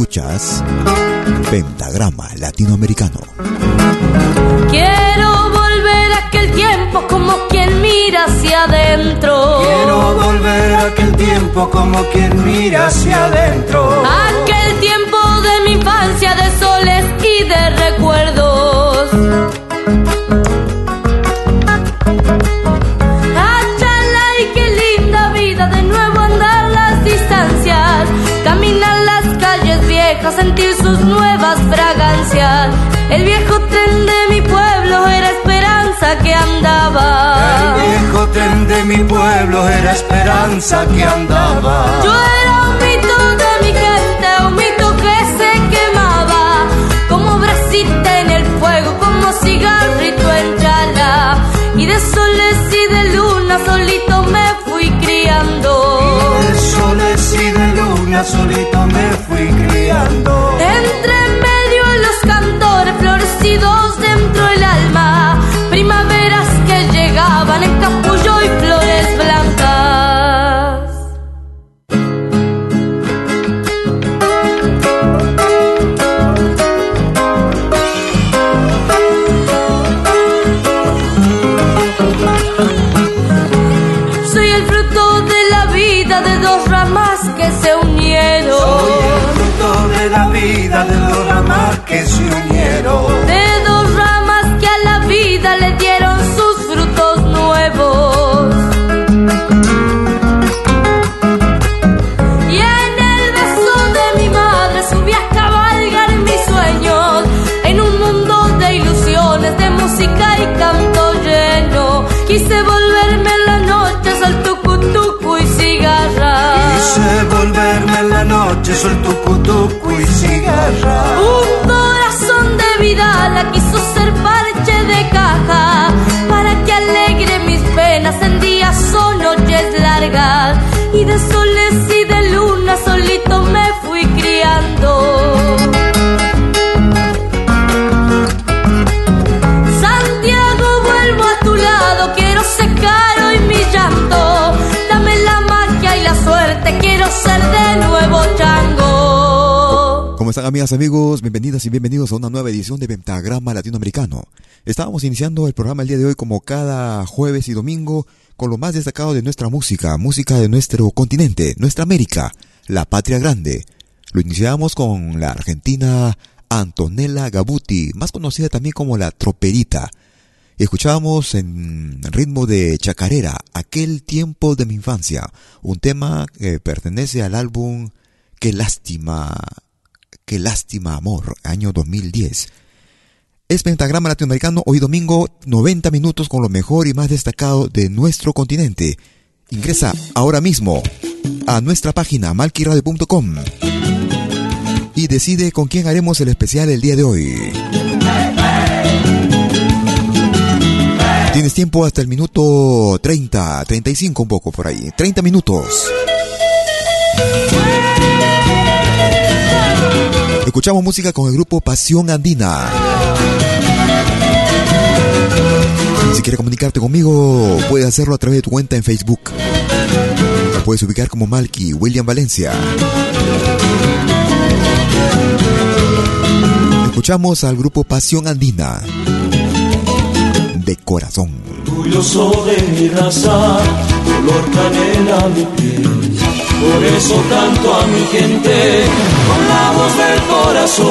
Escuchas Pentagrama Latinoamericano. Quiero volver a aquel tiempo como quien mira hacia adentro. Quiero volver a aquel tiempo como quien mira hacia adentro. Aquel tiempo de mi infancia de soles y de recuerdos. El viejo tren de mi pueblo era esperanza que andaba. El viejo tren de mi pueblo era esperanza que andaba. Yo era un mito de mi gente, un mito que se quemaba. Como brasita en el fuego, como cigarrito en chala. Y de soles y de luna solito me fui criando. Y de soles y de luna solito me fui criando. Entre dentro del alma, primaveras que llegaban en capullo y flores blancas. Soy el fruto de la vida de dos ramas que se unieron. Soy el fruto de la vida de dos ramas que se unieron. Amigas, amigos? Bienvenidas y bienvenidos a una nueva edición de Pentagrama Latinoamericano. Estábamos iniciando el programa el día de hoy como cada jueves y domingo con lo más destacado de nuestra música, música de nuestro continente, nuestra América, la patria grande. Lo iniciamos con la argentina Antonella Gabuti, más conocida también como la Troperita. Escuchábamos en ritmo de chacarera, aquel tiempo de mi infancia, un tema que pertenece al álbum Qué lástima, qué lástima amor, año 2010. Es Pentagrama Latinoamericano, hoy domingo, 90 minutos con lo mejor y más destacado de nuestro continente. Ingresa ahora mismo a nuestra página malquiradio.com y decide con quién haremos el especial el día de hoy. Tienes tiempo hasta el minuto 30, 35 un poco por ahí. 30 minutos. Escuchamos música con el grupo Pasión Andina. Si quieres comunicarte conmigo, puedes hacerlo a través de tu cuenta en Facebook. La puedes ubicar como Malky William Valencia. Escuchamos al grupo Pasión Andina. De corazón. Orgulloso de mi raza, color canela mi piel. Por eso canto a mi gente con la voz del corazón.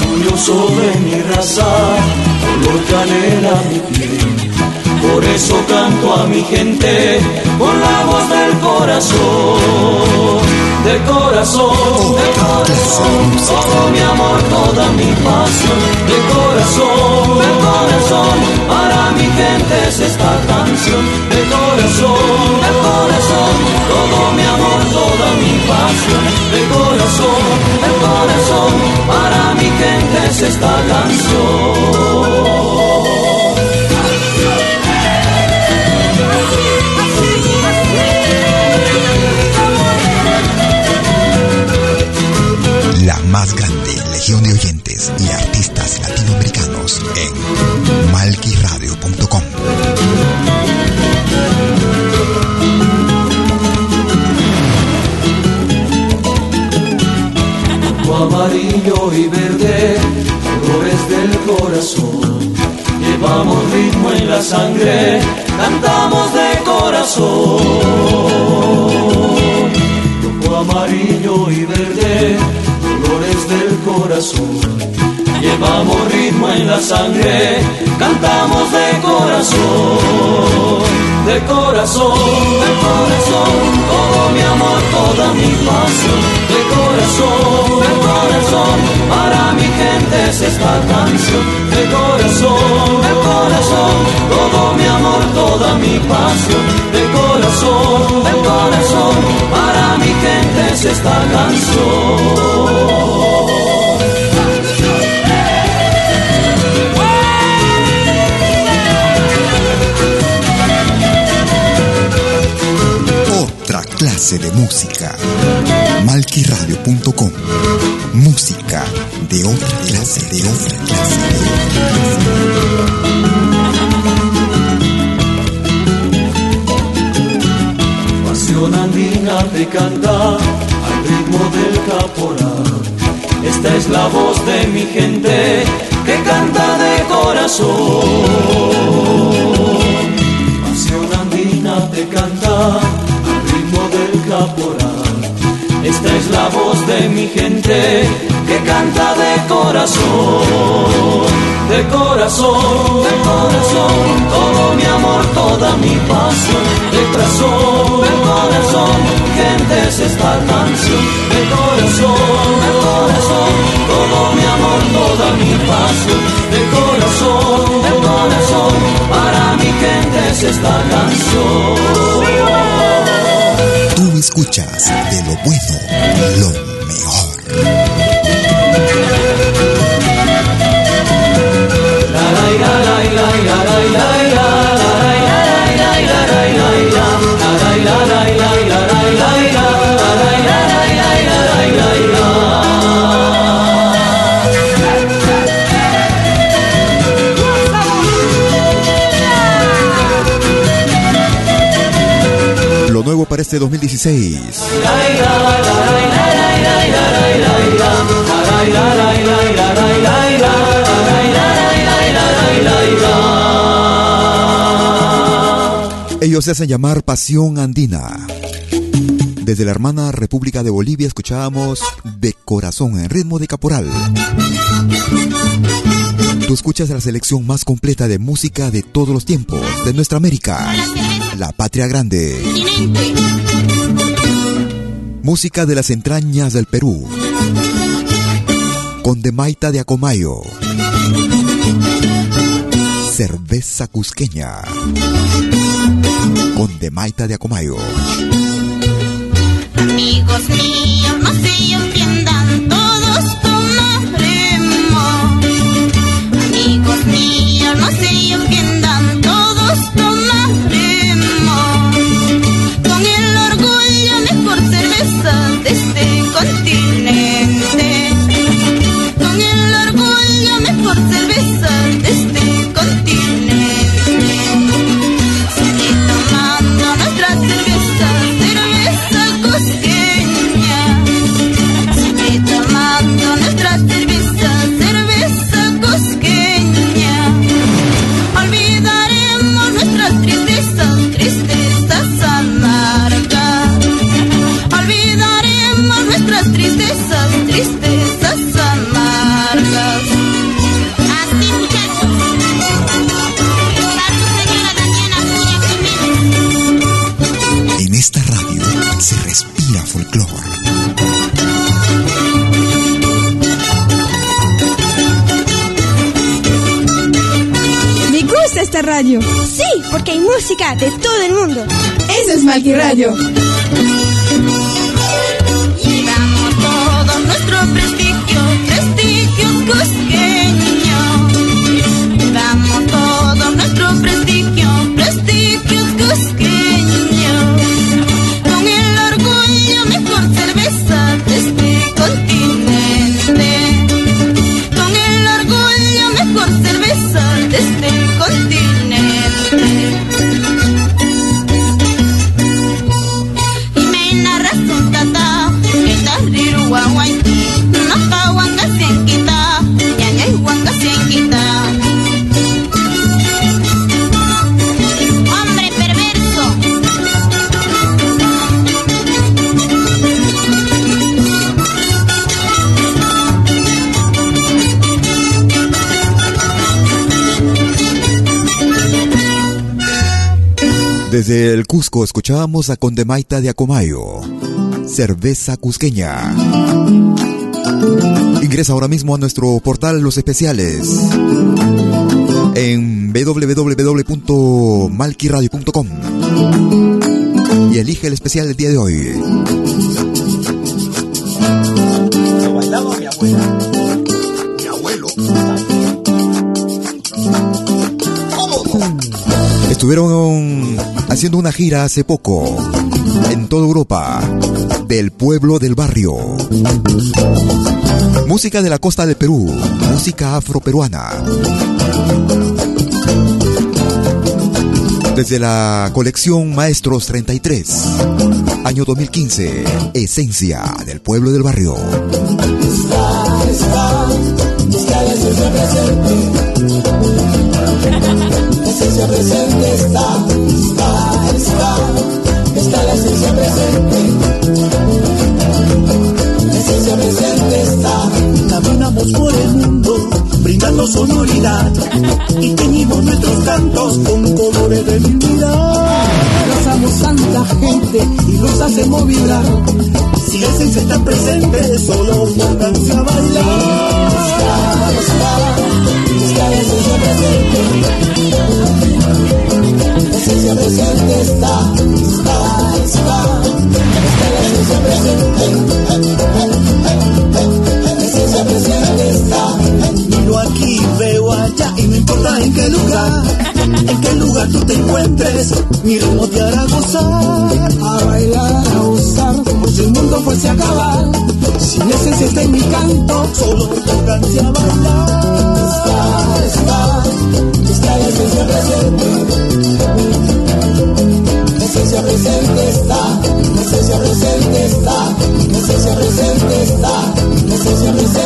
Orgulloso de mi raza, color canela mi piel. Por eso canto a mi gente con la voz del corazón, de corazón, de corazón, todo mi amor, toda mi pasión, de corazón, de corazón, para mi gente es esta canción, de corazón, de corazón, todo mi amor, toda mi pasión, de corazón, de corazón, para mi gente es esta canción. la más grande legión de oyentes y artistas latinoamericanos amarillo y verde, colores del corazón. Llevamos ritmo en la sangre, cantamos de corazón. Rojo, amarillo y verde, colores del corazón. Llevamos ritmo en la sangre, cantamos de corazón, de corazón, de corazón, todo mi amor, toda mi pasión, de corazón, para mi gente es esta canción, de corazón, de corazón, todo mi amor, toda mi pasión, de corazón, de corazón, para mi gente es esta canción. clase de música. Malquiradio.com Música de otra clase, de otra clase, de otra. Pasión andina te canta al ritmo del caporal. Esta es la voz de mi gente que canta de corazón. Esta es la voz de mi gente que canta de corazón, de corazón, de corazón, todo mi amor, toda mi pasión, de corazón, de corazón, gente es esta canción, de corazón, de corazón, todo mi amor, toda mi pasión, de corazón, de corazón, para mi gente es esta canción escuchas de lo bueno, lo mejor. nuevo este 2016. Ellos se hacen llamar Pasión Andina. Desde la hermana República de Bolivia escuchábamos De Corazón en ritmo de caporal. Tú escuchas la selección más completa de música de todos los tiempos de nuestra América, la patria grande. Música de las entrañas del Perú, con Demaita de Acomayo. Cerveza cusqueña, con Demaita de Acomayo. Amigos míos, no se ofendan todos con amigos míos. Radio. Música de todo el mundo. Eso es Malqui Desde el Cusco escuchábamos a Condemaita de Acomayo, cerveza cusqueña. Ingresa ahora mismo a nuestro portal Los Especiales en www.malquiradio.com y elige el especial del día de hoy. Lo bailaba mi abuela. Mi abuelo. Estuvieron haciendo una gira hace poco en toda Europa del pueblo del barrio. Música de la costa del Perú, música afroperuana. Desde la colección Maestros 33, año 2015, Esencia del pueblo del barrio. Está, está, está, la esencia presente. La esencia presente está. Caminamos por el mundo brindando sonoridad y teñimos nuestros cantos con colores de vida. Abrazamos tanta gente y los hacemos vibrar. Si la esencia está presente, solo pónganse a bailar. Está, está, está la esencia presente. La esencia presente está, está, está, está la esencia presente. Importa en qué lugar, en qué lugar tú te encuentres, mi ritmo te hará gozar, a bailar, a gozar, como si el mundo fuese a acabar. Si está en mi canto, solo pónganse a bailar. Está, está, está la esencia presente. La esencia presente está, la esencia presente está, la esencia presente está, la esencia presente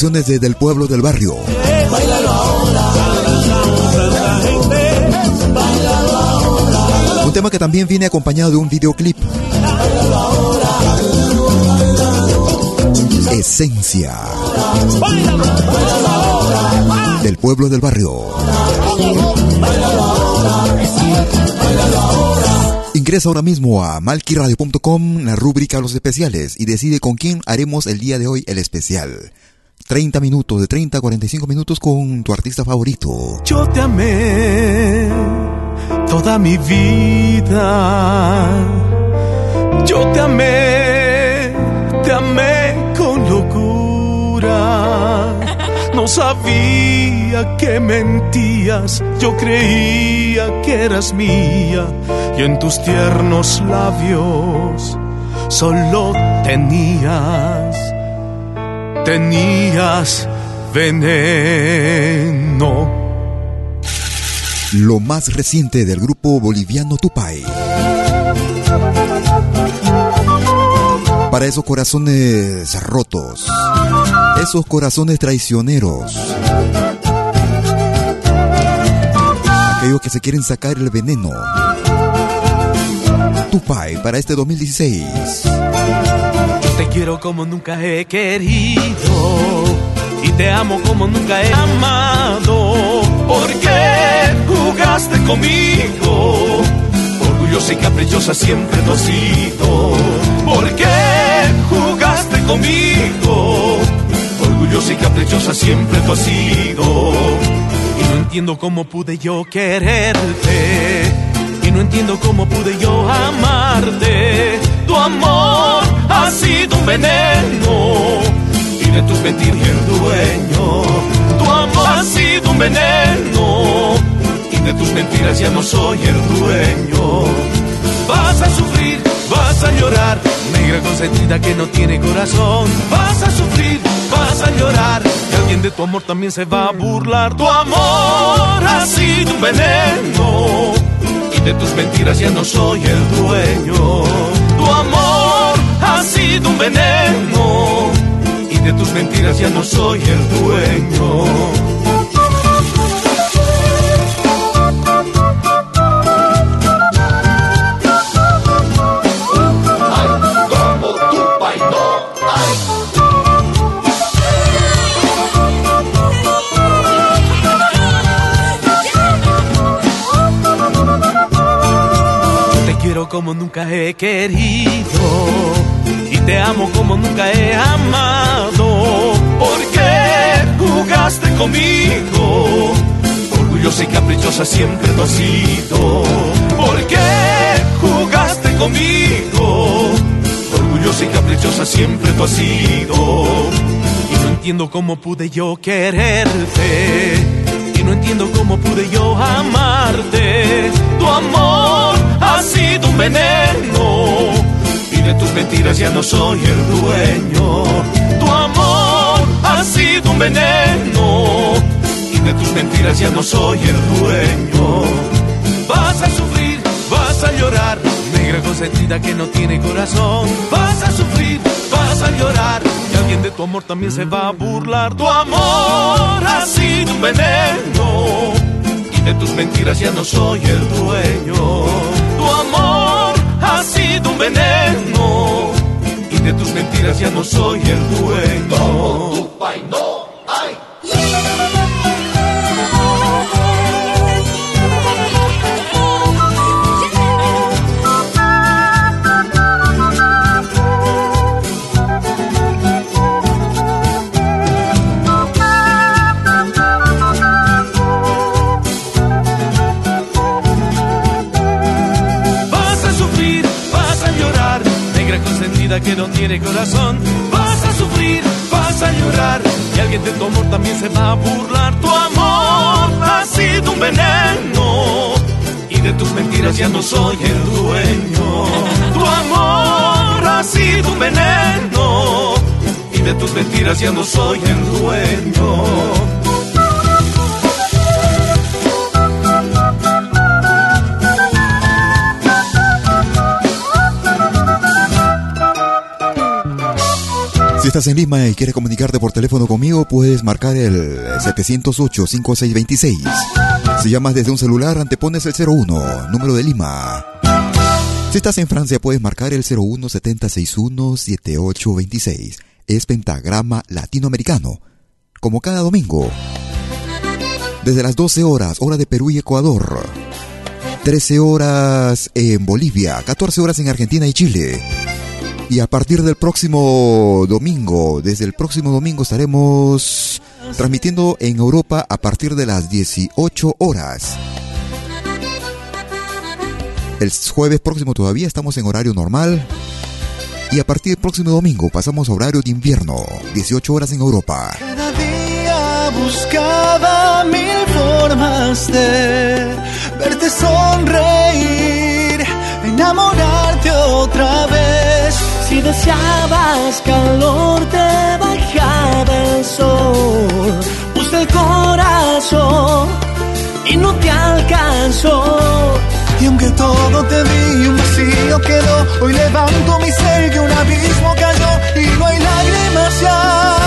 Producciones desde el pueblo del barrio. Un tema que también viene acompañado de un videoclip. Esencia del pueblo del barrio. Ingresa ahora mismo a malquiradio.com, la rúbrica Los Especiales, y decide con quién haremos el día de hoy el especial. 30 minutos, de 30 a 45 minutos con tu artista favorito. Yo te amé toda mi vida. Yo te amé, te amé con locura. No sabía que mentías, yo creía que eras mía y en tus tiernos labios solo tenías, tenías veneno. Lo más reciente del grupo boliviano Tupay. Para esos corazones rotos, esos corazones traicioneros, aquellos que se quieren sacar el veneno. Tupay para este 2016. Te quiero como nunca he querido y te amo como nunca he amado. ¿Por qué jugaste conmigo? Orgullosa y caprichosa siempre has sido. ¿Por qué jugaste conmigo? Orgullosa y caprichosa siempre tú has sido. Y no entiendo cómo pude yo quererte. Y no entiendo cómo pude yo amarte. Tu amor ha sido un veneno. Y de tus mentiras y el dueño. Tu amor ha sido un veneno. Y de tus mentiras ya no soy el dueño. Vas a sufrir, vas a llorar. Negra consentida que no tiene corazón. Vas a sufrir, vas a llorar. Y alguien de tu amor también se va a burlar. Tu amor ha sido un veneno. Y de tus mentiras ya no soy el dueño. Sido un veneno. Y de tus mentiras ya no soy el dueño. Como nunca he querido y te amo como nunca he amado. ¿Por qué jugaste conmigo? Orgullosa y caprichosa siempre tú has sido. ¿Por qué jugaste conmigo? Orgullosa y caprichosa siempre tú has sido. Y no entiendo cómo pude yo quererte. Y no entiendo cómo pude yo amarte. Tu amor ha sido un veneno y de tus mentiras ya no soy el dueño. Tu amor ha sido un veneno y de tus mentiras ya no soy el dueño. Vas a sufrir, vas a llorar, negra consentida que no tiene corazón. Vas a sufrir, vas a llorar y alguien de tu amor también se va a burlar. Tu amor ha sido un veneno y de tus mentiras ya no soy el dueño. Tu amor ha sido un veneno y de tus mentiras ya no soy el dueño. Que no tiene corazón. Vas a sufrir, vas a llorar, y alguien de tu amor también se va a burlar. Tu amor ha sido un veneno, y de tus mentiras ya no soy el dueño. Tu amor ha sido un veneno, y de tus mentiras ya no soy el dueño. Estás en Lima y quieres comunicarte por teléfono conmigo, puedes marcar el 708-5626. Si llamas desde un celular, antepones el 01, número de Lima. Si estás en Francia, puedes marcar el 01-761-7826. Es Pentagrama Latinoamericano. Como cada domingo. Desde las 12 horas, hora de Perú y Ecuador. 13 horas en Bolivia, 14 horas en Argentina y Chile. Y a partir del próximo domingo, desde el próximo domingo estaremos transmitiendo en Europa a partir de las 18 horas. El jueves próximo todavía estamos en horario normal. Y a partir del próximo domingo pasamos a horario de invierno, 18 horas en Europa. Cada día buscaba mil formas de verte sonreír, enamorarte otra vez. Si deseabas calor te bajaba el sol. Puse el corazón y no te alcanzó. Y aunque todo te di, un vacío quedó. Hoy levanto mi ser que un abismo cayó y no hay lágrimas ya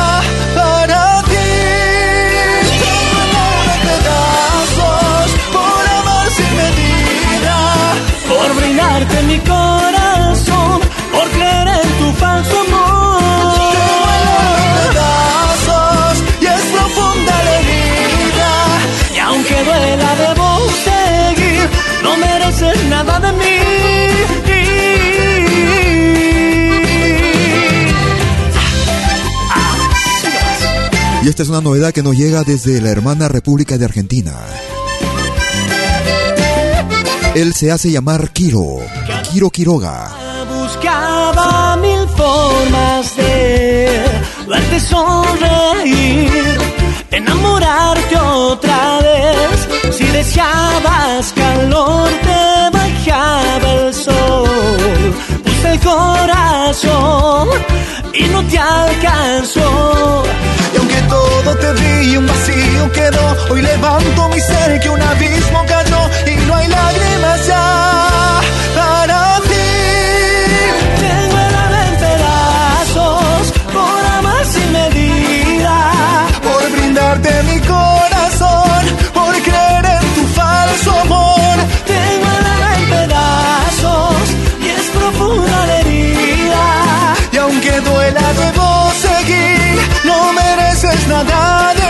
Y esta es una novedad que nos llega desde la hermana República de Argentina. Él se hace llamar Kiro, Kiro Quiroga. Buscaba mil formas de verte sonreír, enamorarte otra vez. Si deseabas calor, te bajaba el sol. Puse el corazón y no te alcanzó. Y aunque todo te di, un vacío quedó. Hoy levanto mi ser que un abismo cayó y no hay lágrimas ya para ti. Tengo el alma en pedazos por amar sin medida. Por brindarte mi corazón, duela debo seguir, no mereces nada de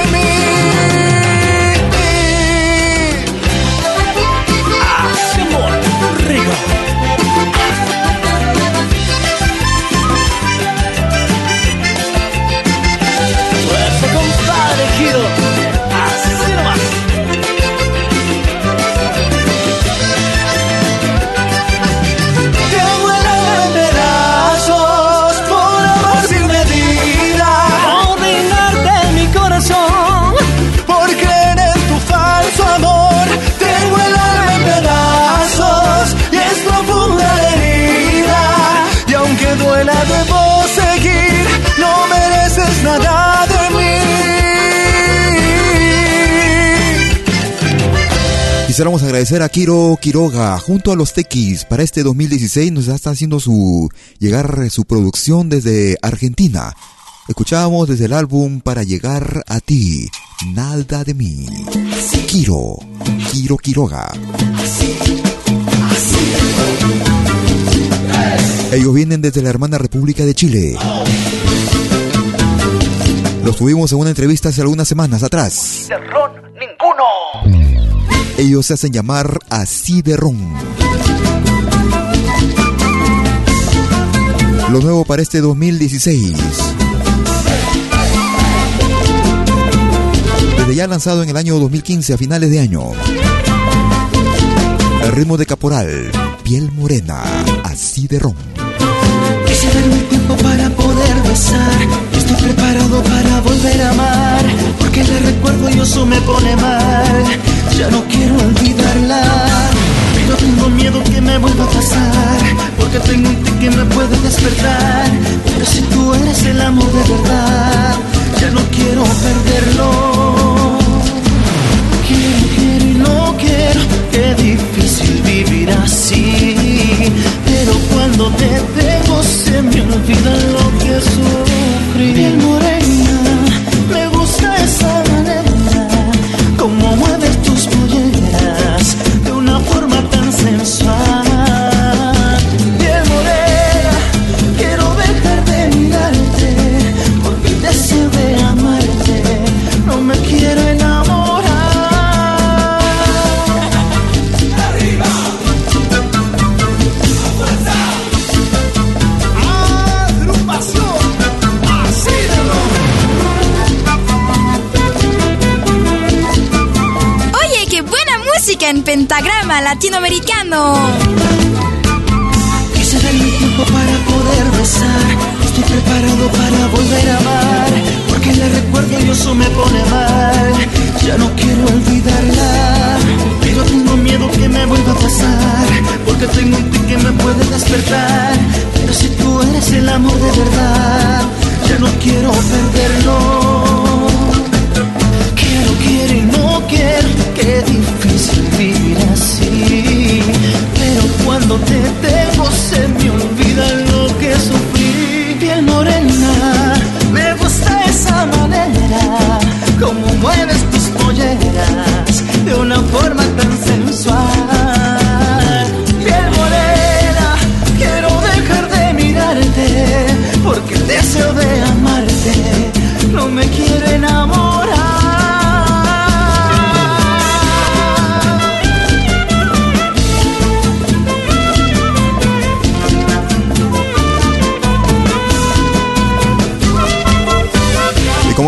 agradecer a Kiro Quiroga junto a los Tequis para este 2016 nos está haciendo su llegar su producción desde Argentina. Escuchábamos desde el álbum Para llegar a ti, nada de mí. Kiro, Kiro Quiroga. Ellos vienen desde la hermana República de Chile. Los tuvimos en una entrevista hace algunas semanas atrás. De ron, ninguno. Ellos se hacen llamar así de ron. Lo nuevo para este 2016. Desde ya lanzado en el año 2015 a finales de año. El ritmo de Caporal, piel morena, así de ron. Tiempo para poder besar. Estoy preparado para volver a amar. Porque le recuerdo y eso me pone mal. Ya no quiero olvidarla. Pero tengo miedo que me vuelva a pasar. Porque tengo un que me puede despertar. Pero si tú eres el amor de verdad, ya no quiero perderlo. Quiero, quiero y no quiero. Qué difícil vivir así. Pero cuando te tengo se me olvida lo que sufrí. Pentagrama latinoamericano. Quise darme tiempo para poder besar. Estoy preparado para volver a amar. Porque la recuerdo y eso me pone mal. Ya no quiero olvidarla. Pero tengo miedo que me vuelva a pasar. Porque tengo un que me puede despertar. Pero si tú eres el amor de verdad, ya no quiero perderlo. Qué difícil vivir así. Pero cuando te tengo se me olvida lo que sufrí. Piel morena, me gusta esa manera, como mueves tus polleras de una forma tan sensual.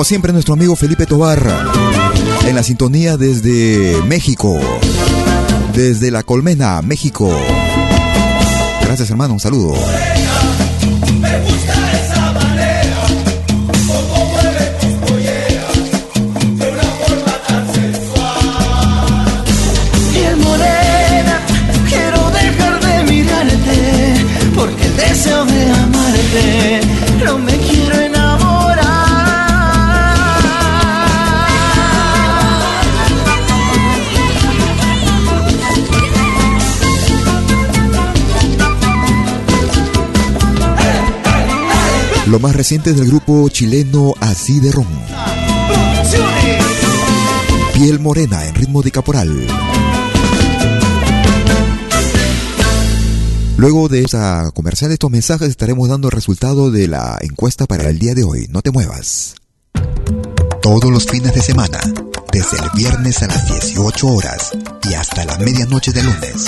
Siempre, nuestro amigo Felipe Tobarra, en la sintonía desde México, desde La Colmena, México. Gracias, hermano, un saludo. Lo más reciente del grupo chileno Así de Ron. Piel morena en ritmo de caporal. Luego de esa comercial, estos mensajes estaremos dando el resultado de la encuesta para el día de hoy. No te muevas. Todos los fines de semana, desde el viernes a las 18 horas y hasta la medianoche de lunes.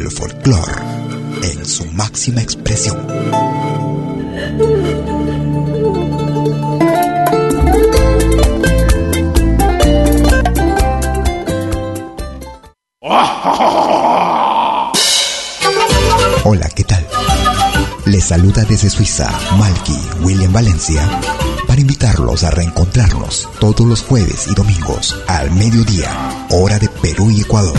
El folclore en su máxima expresión. Hola, ¿qué tal? Les saluda desde Suiza Malky William Valencia para invitarlos a reencontrarnos todos los jueves y domingos al mediodía, hora de Perú y Ecuador,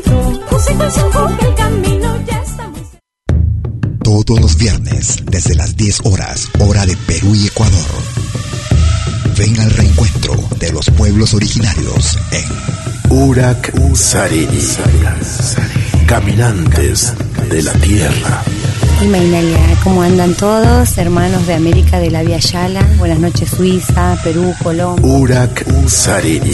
Todos los viernes, desde las 10 horas, hora de Perú y Ecuador. Ven al reencuentro de los pueblos originarios en Urak Sarini. Caminantes de la tierra. Y Mainalia, ¿cómo andan todos? Hermanos de América de la Vía Yala. Buenas noches, Suiza, Perú, Colombia. Urak Sarini.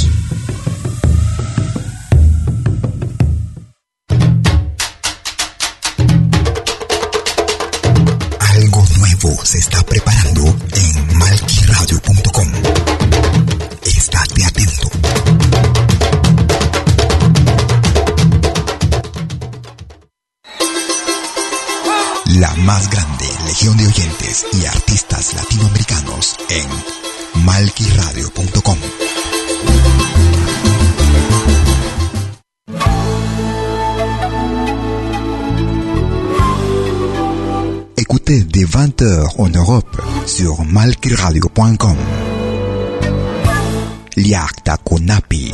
Más grande legión de oyentes y artistas latinoamericanos en malquiradio.com. Écoutez dès 20h en Europe sur malquiradio.com. Liakta Konapi.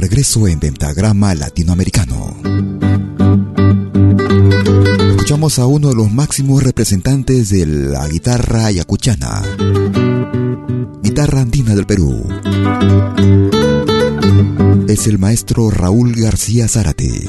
Regreso en Pentagrama Latinoamericano. Escuchamos a uno de los máximos representantes de la guitarra ayacuchana, guitarra andina del Perú. Es el maestro Raúl García Zárate.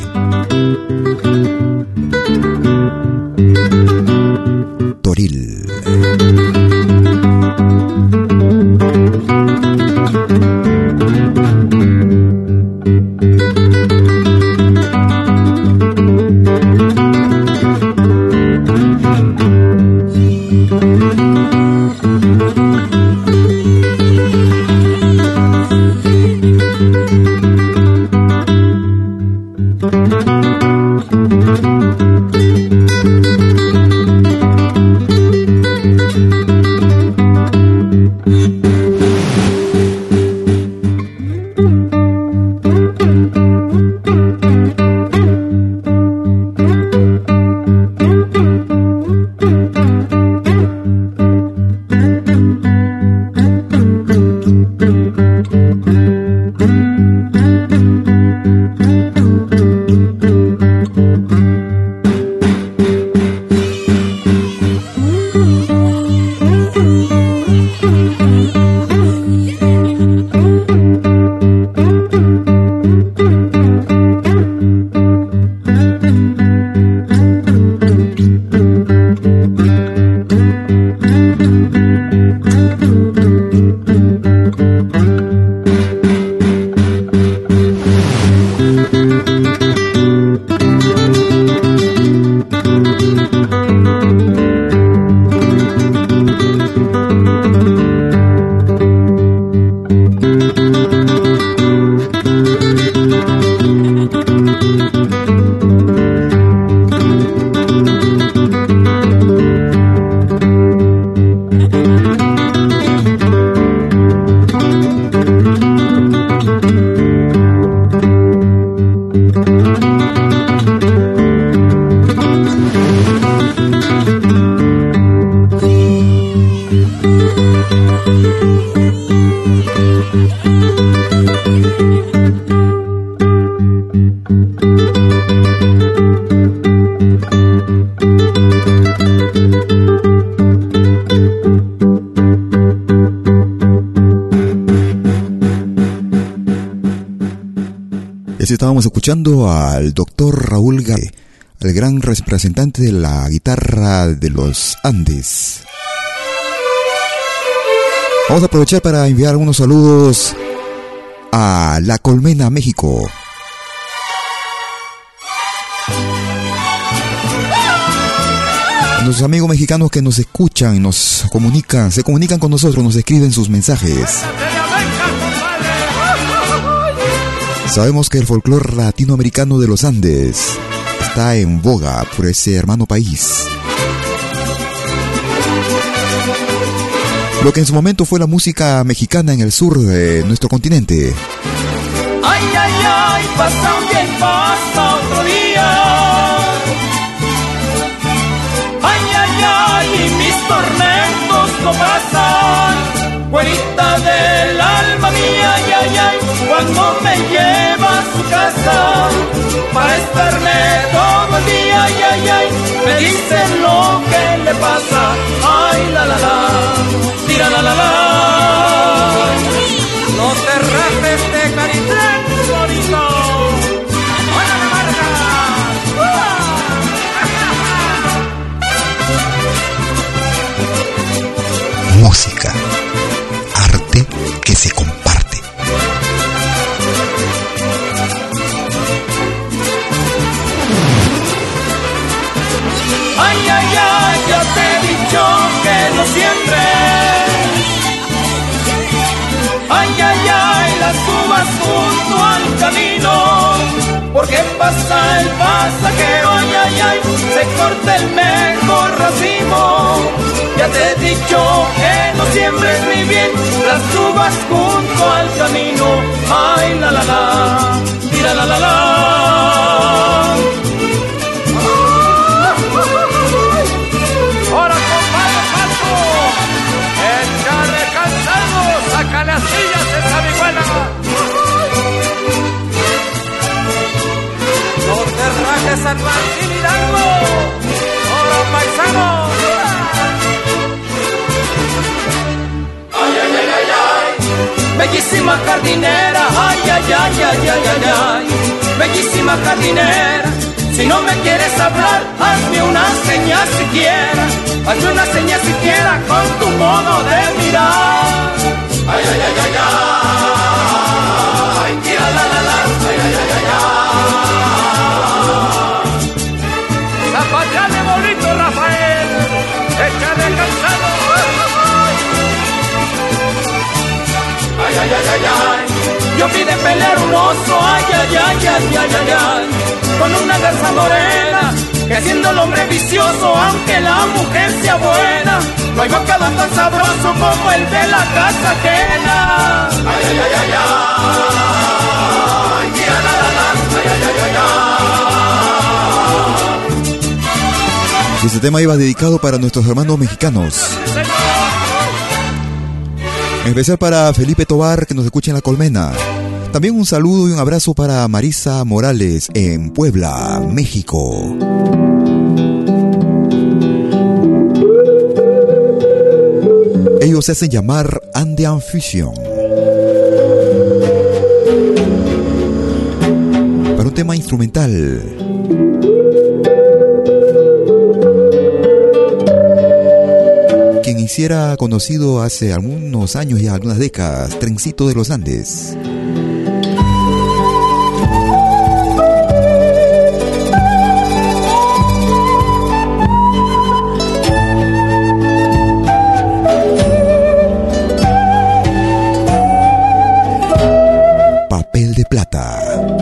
Escuchando al doctor Raúl García, el gran representante de la guitarra de los Andes. Vamos a aprovechar para enviar unos saludos a La Colmena, México. Nuestros amigos mexicanos que nos escuchan, nos comunican, se comunican con nosotros, nos escriben sus mensajes. Sabemos que el folclore latinoamericano de los Andes está en boga por ese hermano país. Lo que en su momento fue la música mexicana en el sur de nuestro continente. Ay, ay, ay, pasa un y pasa otro día. Ay, ay, ay, mis tormentos no pasan. Güerita del alma mía, ay, ay, cuando me lleva a su casa para estarme todo el día, ay, ay, me dicen lo que le pasa. Ay, la, la, la, tira, la, la, la. No te rajes de caritrán, bonito. Música, no siempre. Ay, ay, ay, las uvas junto al camino. Porque pasa el pasajero, ay, ay, ay, se corta el mejor racimo. Ya te he dicho que no siembres mi bien, las uvas junto al camino. Ay, la, la, la, tira, la, la, la. Ay, ay, ay, ay, ay, ay. Bellísima jardinera. Si no me quieres hablar, hazme una señal siquiera. Hazme una señal siquiera con tu modo de mirar. Ay, ay, ay, ay, ay. Tira la la la. Ay, ay, ay, ay, ay. ¡Zapateale bonito, Rafael! ¡Échale cansado! Ay, ay, ay, ay, ay. Yo pide pelear un oso, ay, ay, ay, ay, ay, ay, ay. Con una garza morena, que siendo el hombre vicioso, aunque la mujer sea buena, no hay bocado tan sabroso como el de la casa ajena. Ay, ay, ay, ay, ay. La. Ay, ay, ay, ay, ay. Y este tema iba dedicado para nuestros hermanos mexicanos. En especial para Felipe Tobar, que nos escucha en La Colmena. También un saludo y un abrazo para Marisa Morales en Puebla, México. Ellos se hacen llamar Andean Fusion. Para un tema instrumental. Hiciera conocido hace algunos años y algunas décadas, Trencito de los Andes. Papel de plata,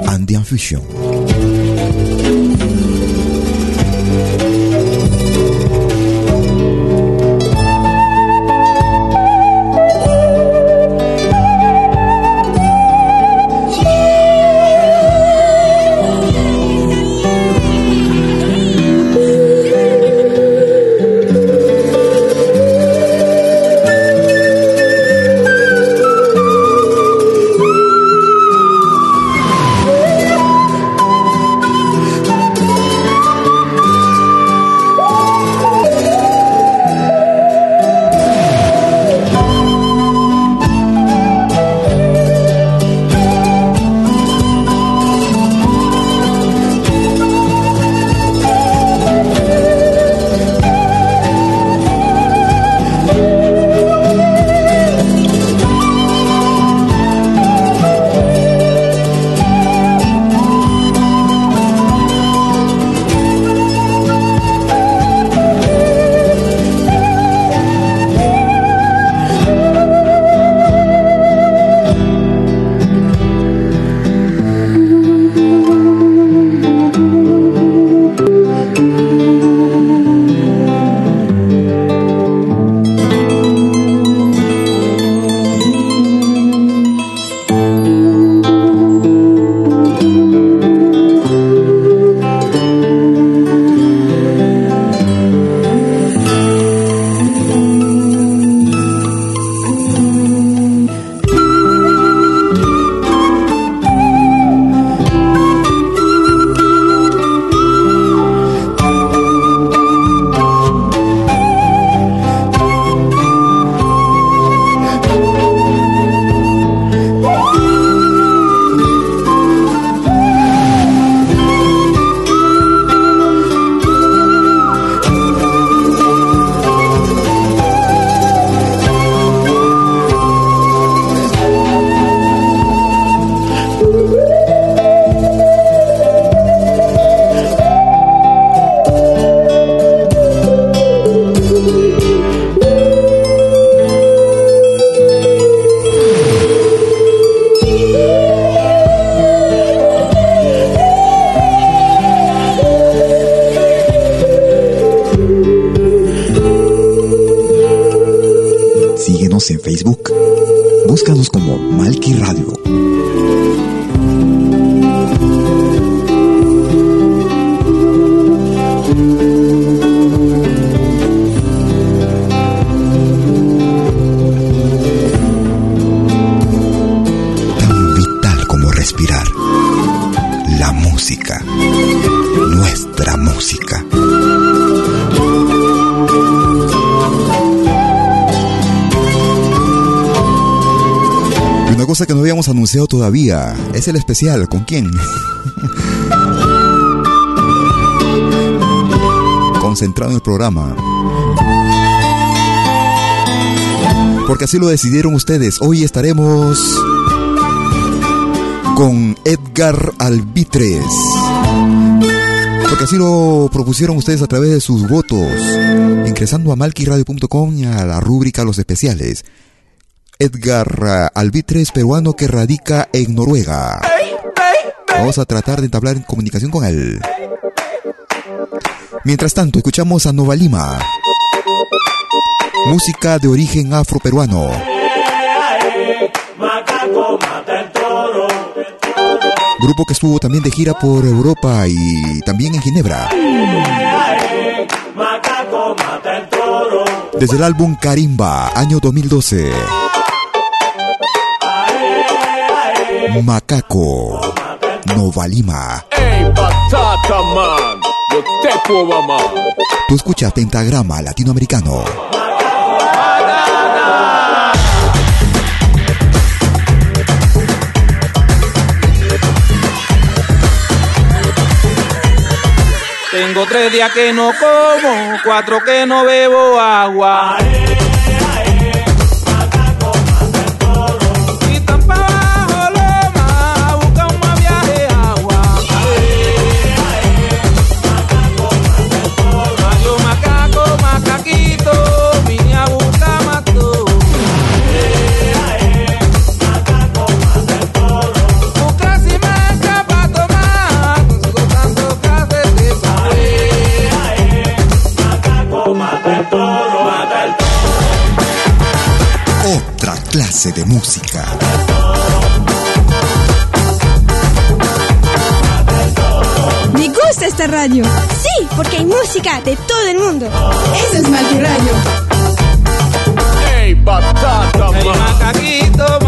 Andean Fusion. Anunciado todavía es el especial. ¿Con quién? Concentrado en el programa. Porque así lo decidieron ustedes. Hoy estaremos con Edgar Albitres. Porque así lo propusieron ustedes a través de sus votos, ingresando a malquiradio.com y a la rúbrica Los Especiales. Edgar uh, Albitres, peruano que radica en Noruega. Vamos a tratar de entablar en comunicación con él. Mientras tanto, escuchamos a Nova Lima. Música de origen afroperuano. Grupo que estuvo también de gira por Europa y también en Ginebra. Desde el álbum Karimba, año 2012. Macaco, Nova Lima. Ey, batata man, yo te puedo amar. Tú escuchas Pentagrama Latinoamericano. Tengo tres días que no como, cuatro que no bebo agua. Esta radio. Sí, porque hay música de todo el mundo. Eso es Multiradio. Ey, macaquito,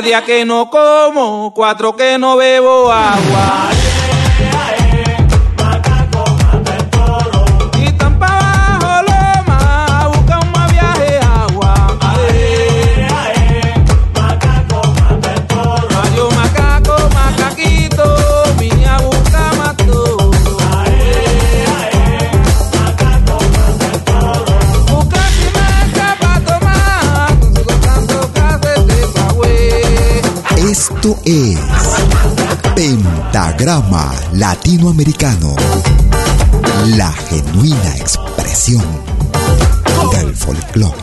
tres días que no como, cuatro que no bebo agua. Pentagrama Latinoamericano. La genuina expresión del folclore.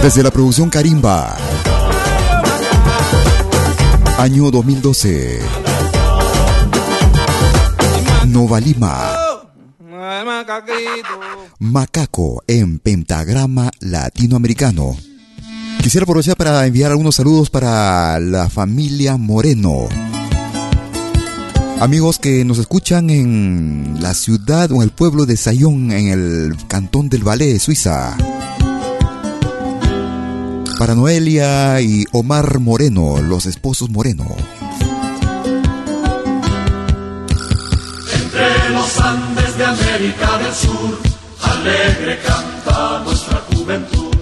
Desde la producción Karimba. Año 2012. Nova Lima. Macaco en pentagrama latinoamericano. Quisiera aprovechar para enviar algunos saludos para la familia Moreno. Amigos que nos escuchan en la ciudad o en el pueblo de Sayón, en el cantón del Valais, Suiza. Para Noelia y Omar Moreno, los esposos Moreno. América del Sur, alegre canta nuestra juventud,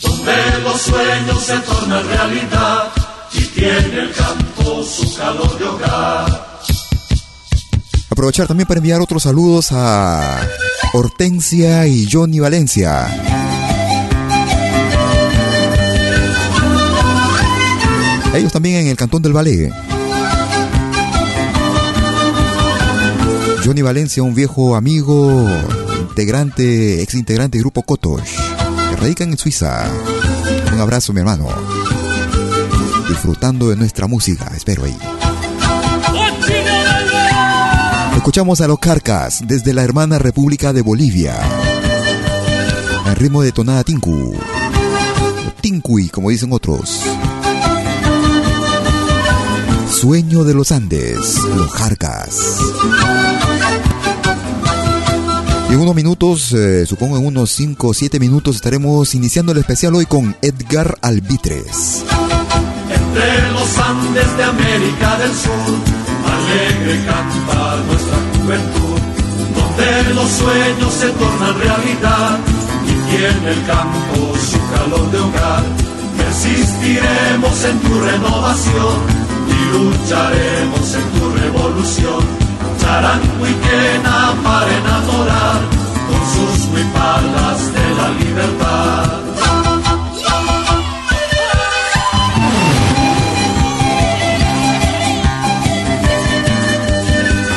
donde los sueños se tornan realidad y tiene el campo su calor de hogar. Aprovechar también para enviar otros saludos a Hortensia y Johnny Valencia. Ellos también en el Cantón del Valle. Johnny Valencia, un viejo amigo, integrante, ex integrante del grupo Kotosh, que radican en Suiza. Un abrazo, mi hermano. Disfrutando de nuestra música, espero ahí. Escuchamos a los Carcas desde la hermana República de Bolivia. En ritmo de tonada tinku. Tincui, como dicen otros. Sueño de los Andes, los Carcas. Y en unos minutos, eh, supongo en unos 5 o 7 minutos, estaremos iniciando el especial hoy con Edgar Albitres. Entre los Andes de América del Sur alegre canta nuestra juventud, donde los sueños se tornan realidad y tiene el campo su calor de hogar. Persistiremos en tu renovación y lucharemos en tu revolución. Charango y quena para enamorar con sus huipalas de la libertad.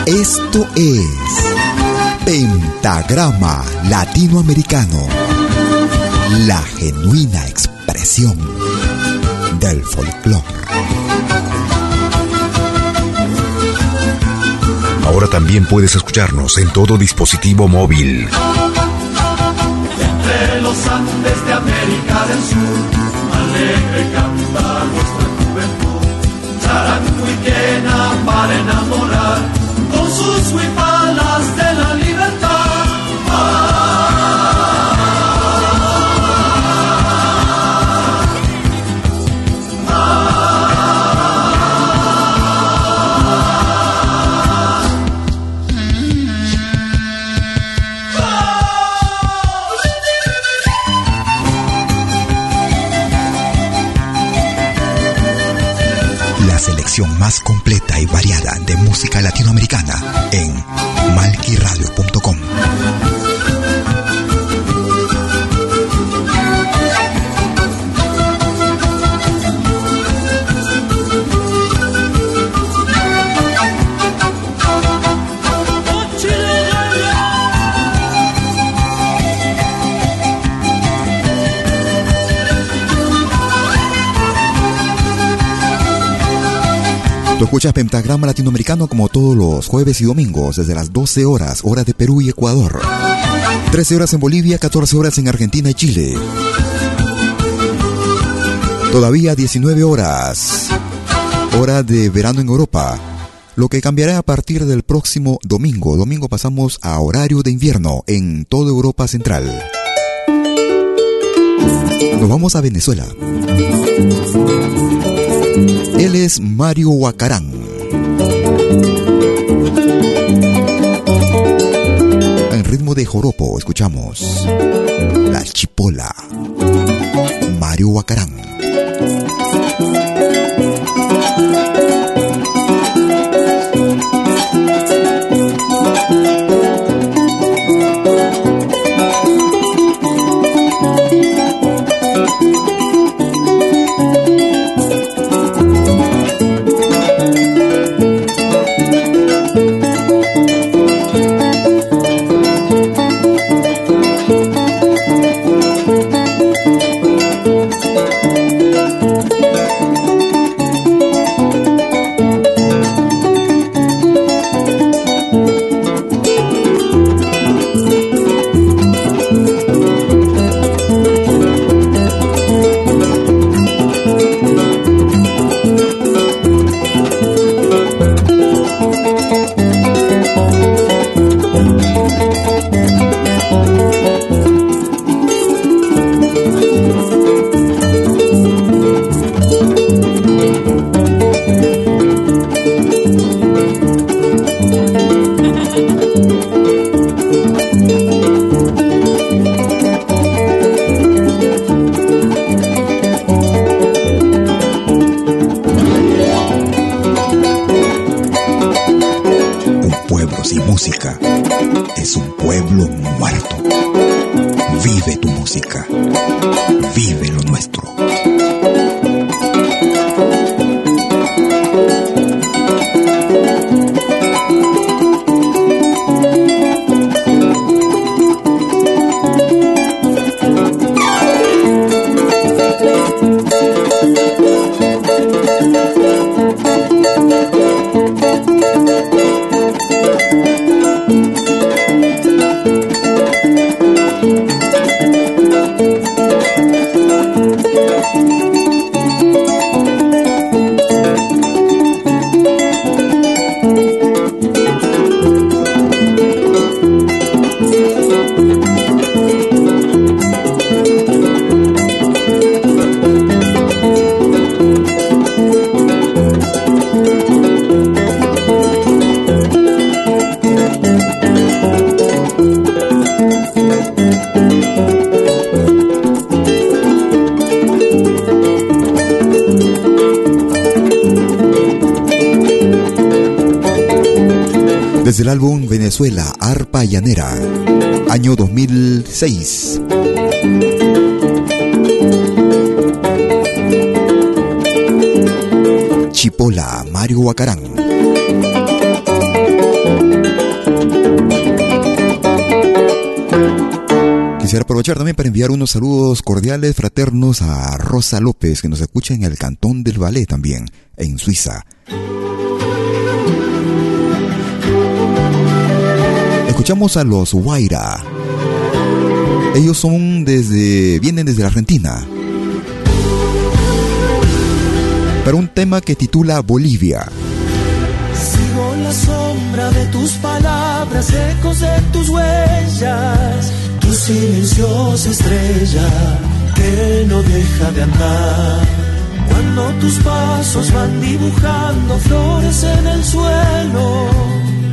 Esto es Pentagrama Latinoamericano, la genuina expresión del folclore. Ahora también puedes escucharnos en todo dispositivo móvil. Entre los Andes de América del Sur, alegre canta nuestra juventud, charango y quena para enamorar sus huipalas más completa y variada de música latinoamericana en malquiradio.com. Tú escuchas Pentagrama Latinoamericano como todos los jueves y domingos desde las 12 horas, hora de Perú y Ecuador. 13 horas en Bolivia, 14 horas en Argentina y Chile. Todavía 19 horas, hora de verano en Europa. Lo que cambiará a partir del próximo domingo. Domingo pasamos a horario de invierno en toda Europa Central. Nos vamos a Venezuela. Él es Mario Huacarán. En ritmo de joropo escuchamos La Chipola. Mario Huacarán. Enviar unos saludos cordiales, fraternos a Rosa López, que nos escucha en el Cantón del Ballet también, en Suiza. Escuchamos a los Huayra. Ellos son desde. vienen desde la Argentina. Para un tema que titula Bolivia. Sigo la sombra de tus palabras, ecos de tus huellas, tu silenciosa estrella que no deja de andar. Cuando tus pasos van dibujando flores en el suelo,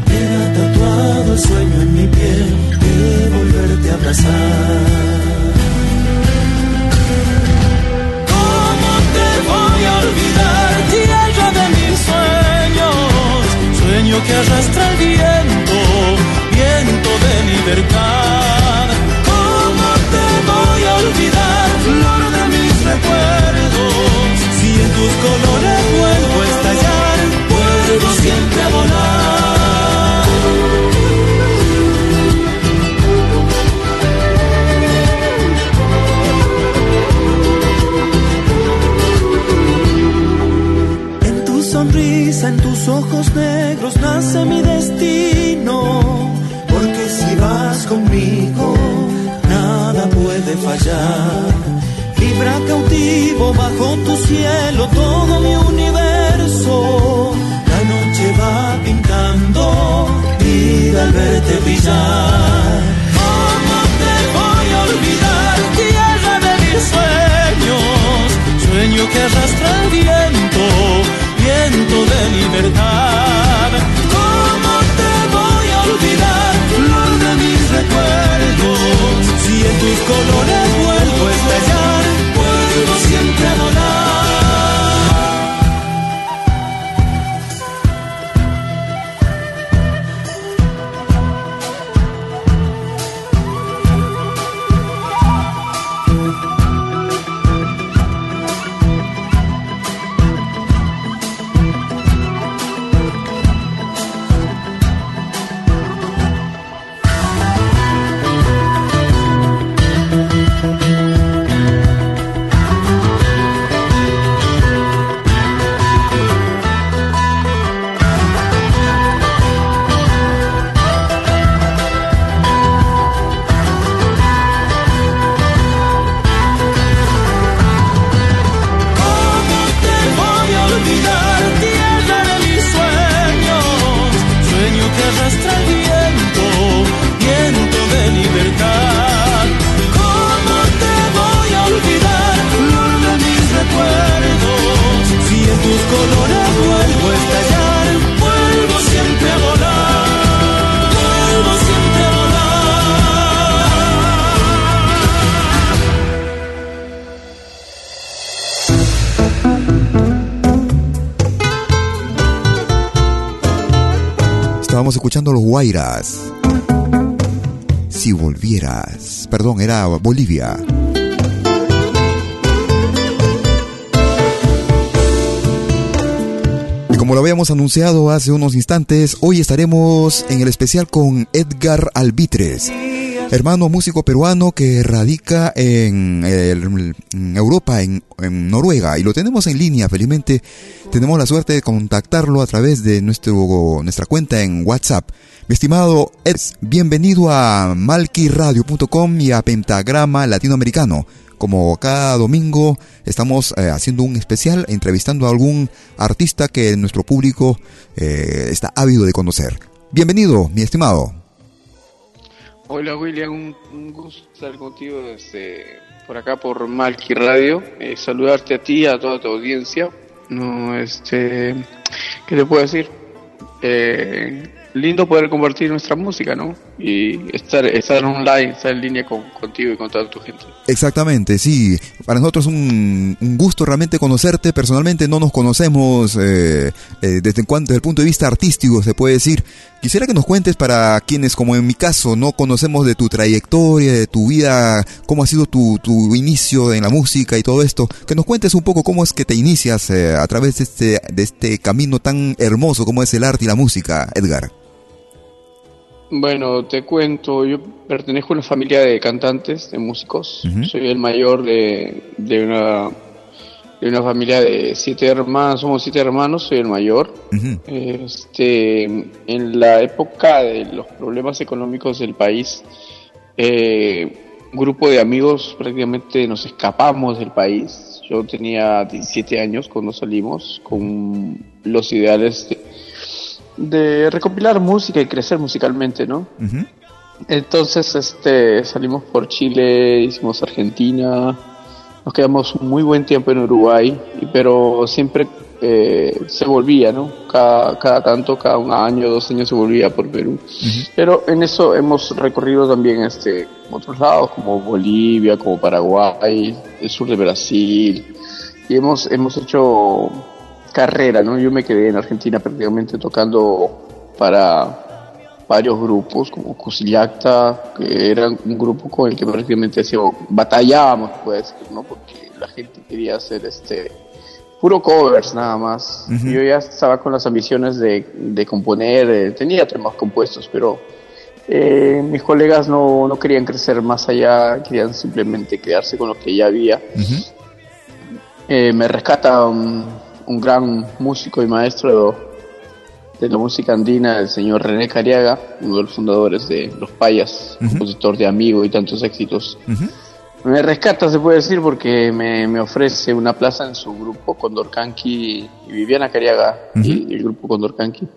queda tatuado el sueño en mi piel de volverte a abrazar. ¿Cómo te voy a olvidar, tierra de mis sueños? Sueño que arrastra el viento, viento de libertad. Si en tus colores vuelvo a estallar, vuelvo siempre a volar. En tu sonrisa, en tus ojos negros nace mi destino. Porque si vas conmigo, nada puede fallar. Vibra cautivo bajo tu cielo todo mi universo. La noche va pintando vida al verte brillar. ¿Cómo te voy a olvidar, tierra de mis sueños? Sueño que arrastra el viento, viento de libertad. ¿Cómo te voy a olvidar, flor de mis recuerdos? Si en tus colores escuchando los Guairas. Si volvieras. Perdón, era Bolivia. Y como lo habíamos anunciado hace unos instantes, hoy estaremos en el especial con Edgar Albitres, hermano músico peruano que radica en, Europa, en, Noruega, y lo tenemos en línea, felizmente tenemos la suerte de contactarlo a través de nuestro, nuestra cuenta en WhatsApp. Mi estimado Ed, bienvenido a malquiradio.com y a Pentagrama Latinoamericano. Como cada domingo estamos eh, haciendo un especial entrevistando a algún artista que nuestro público eh, está ávido de conocer. Bienvenido, mi estimado. Hola William, un, gusto estar contigo desde por acá por Malqui Radio. Eh, saludarte a ti, a toda tu audiencia. No, este, ¿qué te puedo decir? Eh, lindo poder compartir nuestra música, ¿no? Y estar, estar online, estar en línea con, contigo y con toda tu gente. Exactamente, sí. Para nosotros es un, un gusto realmente conocerte. Personalmente no nos conocemos eh, eh, desde, desde el punto de vista artístico, se puede decir. Quisiera que nos cuentes para quienes, como en mi caso, no conocemos de tu trayectoria, de tu vida, cómo ha sido tu, tu inicio en la música y todo esto, que nos cuentes un poco cómo es que te inicias eh, a través de este, de este camino tan hermoso como es el arte y la música, Edgar. Bueno, te cuento, yo pertenezco a una familia de cantantes, de músicos. Soy el mayor de, de, una, de una familia de siete hermanos, somos siete hermanos, soy el mayor. este, en la época de los problemas económicos del país, eh, un grupo de amigos prácticamente nos escapamos del país. Yo tenía 17 años cuando salimos con los ideales de de recopilar música y crecer musicalmente, ¿no? Entonces, este, salimos por Chile, hicimos Argentina, nos quedamos muy buen tiempo en Uruguay, pero siempre eh, se volvía, ¿no? Cada, cada tanto, cada un año, dos años se volvía por Perú. Pero en eso hemos recorrido también este, otros lados, como Bolivia, como Paraguay, el sur de Brasil, y hemos, hemos hecho carrera, ¿no? Yo me quedé en Argentina prácticamente tocando para varios grupos, como Cusillacta, que era un grupo con el que prácticamente batallábamos, pues, ¿no? Porque la gente quería hacer este puro covers nada más. Yo ya estaba con las ambiciones de, componer, eh, tenía temas compuestos, pero eh, mis colegas no, no, querían crecer más allá, querían simplemente quedarse con lo que ya había. eh, me rescata un, un gran músico y maestro de, la música andina, el señor René Cariaga, uno de los fundadores de Los Payas, compositor de Amigo y tantos éxitos. Me rescata, se puede decir, porque me, ofrece una plaza en su grupo Condor Canqui y Viviana Cariaga, y el grupo Condor Canqui,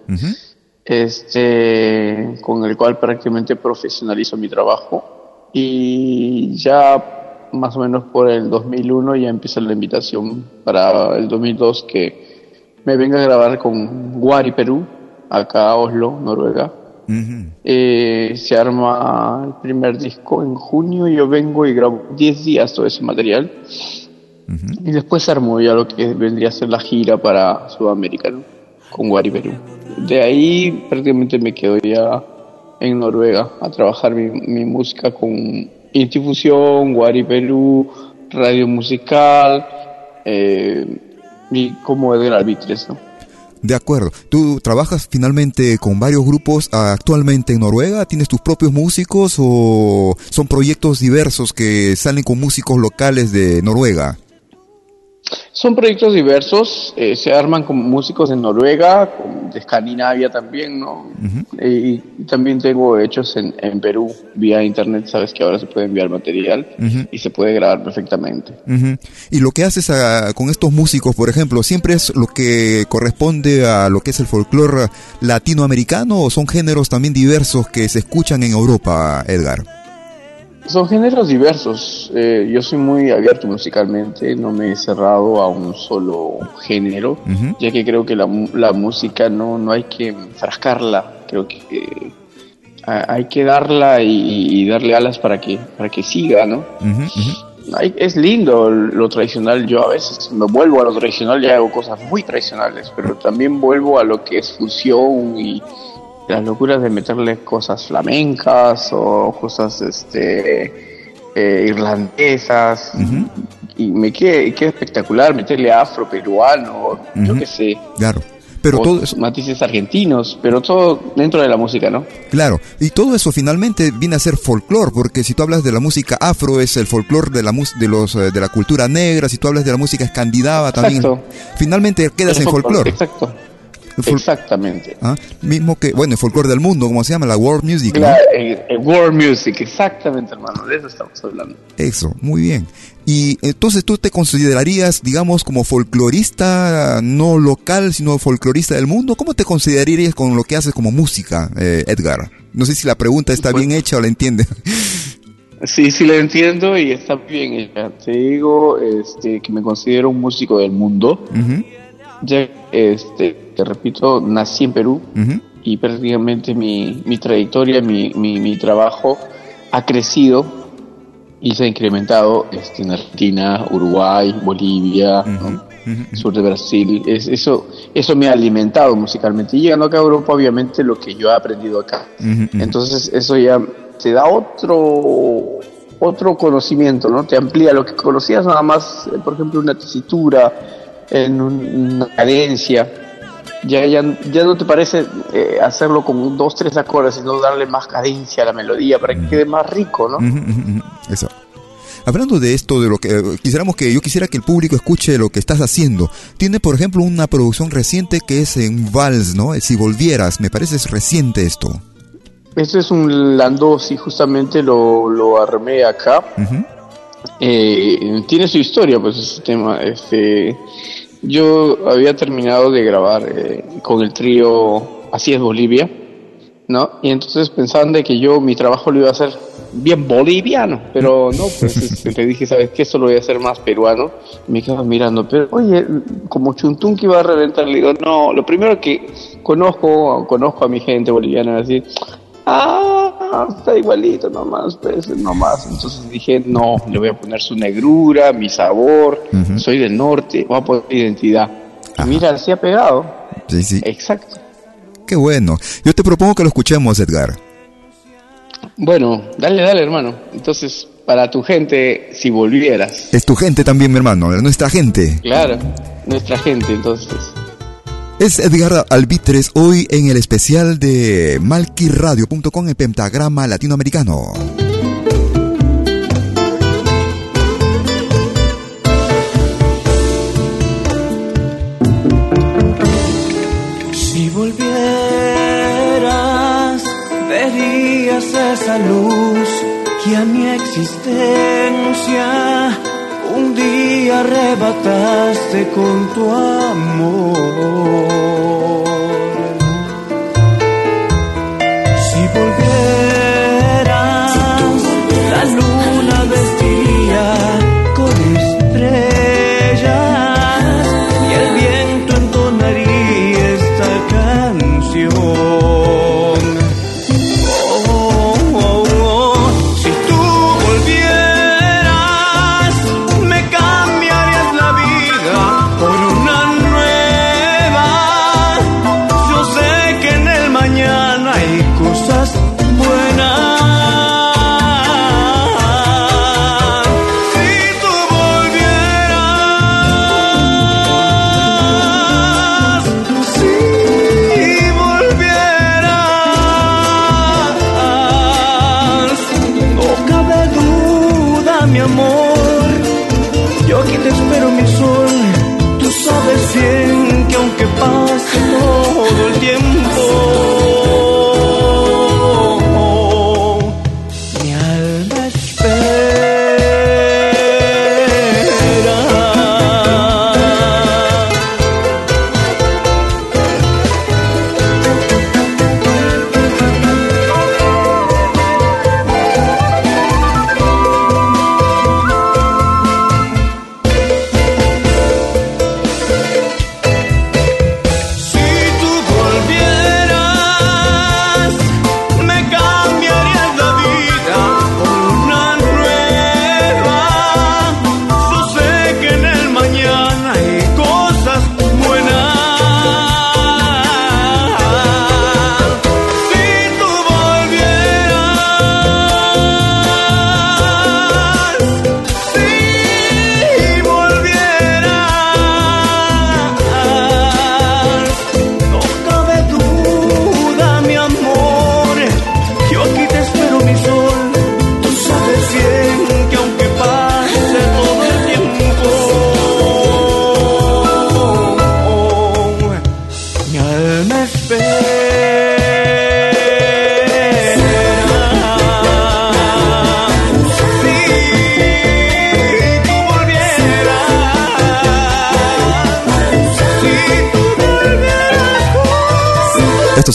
este, con el cual prácticamente profesionalizo mi trabajo. Y ya más o menos por el 2001 ya empieza la invitación para el 2002 que me venga a grabar con Guari Perú, acá a Oslo, Noruega. Eh, se arma el primer disco en junio, yo vengo y grabo 10 días todo ese material. Y después se armó ya lo que vendría a ser la gira para Sudamérica, con Guari Perú. De ahí prácticamente me quedo ya en Noruega a trabajar mi, mi música con Institución, Guari Perú, Radio Musical eh, y como Edgar Albitres, ¿no? De acuerdo. ¿Tú trabajas finalmente con varios grupos actualmente en Noruega? ¿Tienes tus propios músicos o son proyectos diversos que salen con músicos locales de Noruega? Son proyectos diversos, eh, se arman con músicos en Noruega, de Escandinavia también, ¿no? y, también tengo hechos en, en, Perú vía internet, sabes que ahora se puede enviar material y se puede grabar perfectamente. Y lo que haces ah, con estos músicos, por ejemplo, ¿siempre es lo que corresponde a lo que es el folclore latinoamericano o son géneros también diversos que se escuchan en Europa, Edgar? Son géneros diversos. Eh, yo soy muy abierto musicalmente, no me he cerrado a un solo género, ya que creo que la, la música no, no hay que enfrascarla, creo que eh, hay que darla y, darle alas para que, para que siga, ¿no? es lindo lo tradicional, yo a veces me vuelvo a lo tradicional y hago cosas muy tradicionales, pero también vuelvo a lo que es fusión y las locuras de meterle cosas flamencas o cosas este eh, irlandesas y me queda, queda espectacular meterle afro peruano, yo qué sé. Claro. Pero o todo eso, matices argentinos, pero todo dentro de la música, ¿no? claro, y todo eso finalmente viene a ser folclore, porque si tú hablas de la música afro es el folclore de la de los eh, de la cultura negra, si tú hablas de la música escandinava también, finalmente quedas en folclore. Exacto. Exactamente. ¿ah? Mismo que, bueno, el folclore del mundo, como se llama, la world music, ¿no? La- el- el world music, exactamente, hermano, de eso estamos hablando. Eso, muy bien. Y entonces tú te considerarías, digamos, como folclorista no local, sino folclorista del mundo. ¿Cómo te considerarías con lo que haces como música, eh, Edgar? No sé si la pregunta está bien hecha o la entiende. Sí, sí lo entiendo y está bien hecha. Te digo este, que me considero un músico del mundo. Ya, este, te repito, nací en Perú y prácticamente mi, mi trayectoria, mi, mi, mi trabajo ha crecido y se ha incrementado este, en Argentina, Uruguay, Bolivia, ¿no? sur de Brasil. Es, eso, eso me ha alimentado musicalmente. Y llegando acá a Europa, obviamente, lo que yo he aprendido acá. Entonces eso ya te da otro otro conocimiento, ¿no? Te amplía lo que conocías nada más, eh, por ejemplo, una tesitura, en un- una cadencia. Ya, ya, ya no te parece eh, hacerlo con dos, tres acordes, sino darle más cadencia a la melodía para que quede más rico, ¿no? Eso. Hablando de esto, de lo que eh, quisiéramos que yo quisiera que el público escuche lo que estás haciendo. Tiene, por ejemplo, una producción reciente que es en Vals, ¿no? Si volvieras, me parece es reciente esto. Este es un Landos y justamente lo, lo armé acá. Ujú. Eh, tiene su historia, pues ese tema. Este, yo había terminado de grabar eh, con el trío Así es Bolivia, ¿no? Y entonces pensaban de que yo mi trabajo lo iba a hacer bien boliviano, pero no, pues este, te dije, ¿sabes qué? Esto lo voy a hacer más peruano. Y me quedaba mirando, pero oye, como Chuntún que iba a reventar, le digo, no, lo primero que conozco, conozco a mi gente boliviana, así, ah, está igualito nomás, pues, nomás. Entonces dije, no, le voy a poner su negrura, mi sabor, soy del norte, voy a poner identidad. Y mira, se ha pegado. Sí, sí. Exacto. Qué bueno. Yo te propongo que lo escuchemos, Edgar. Bueno, dale, dale, hermano. Entonces, para tu gente, si volvieras. Es tu gente también, mi hermano, es nuestra gente. Claro, nuestra gente, entonces. Es Edgar Albitres hoy en el especial de malquiradio.com en Pentagrama Latinoamericano. Si volvieras, verías esa luz que a mi existencia un día arrebataste con tu amor.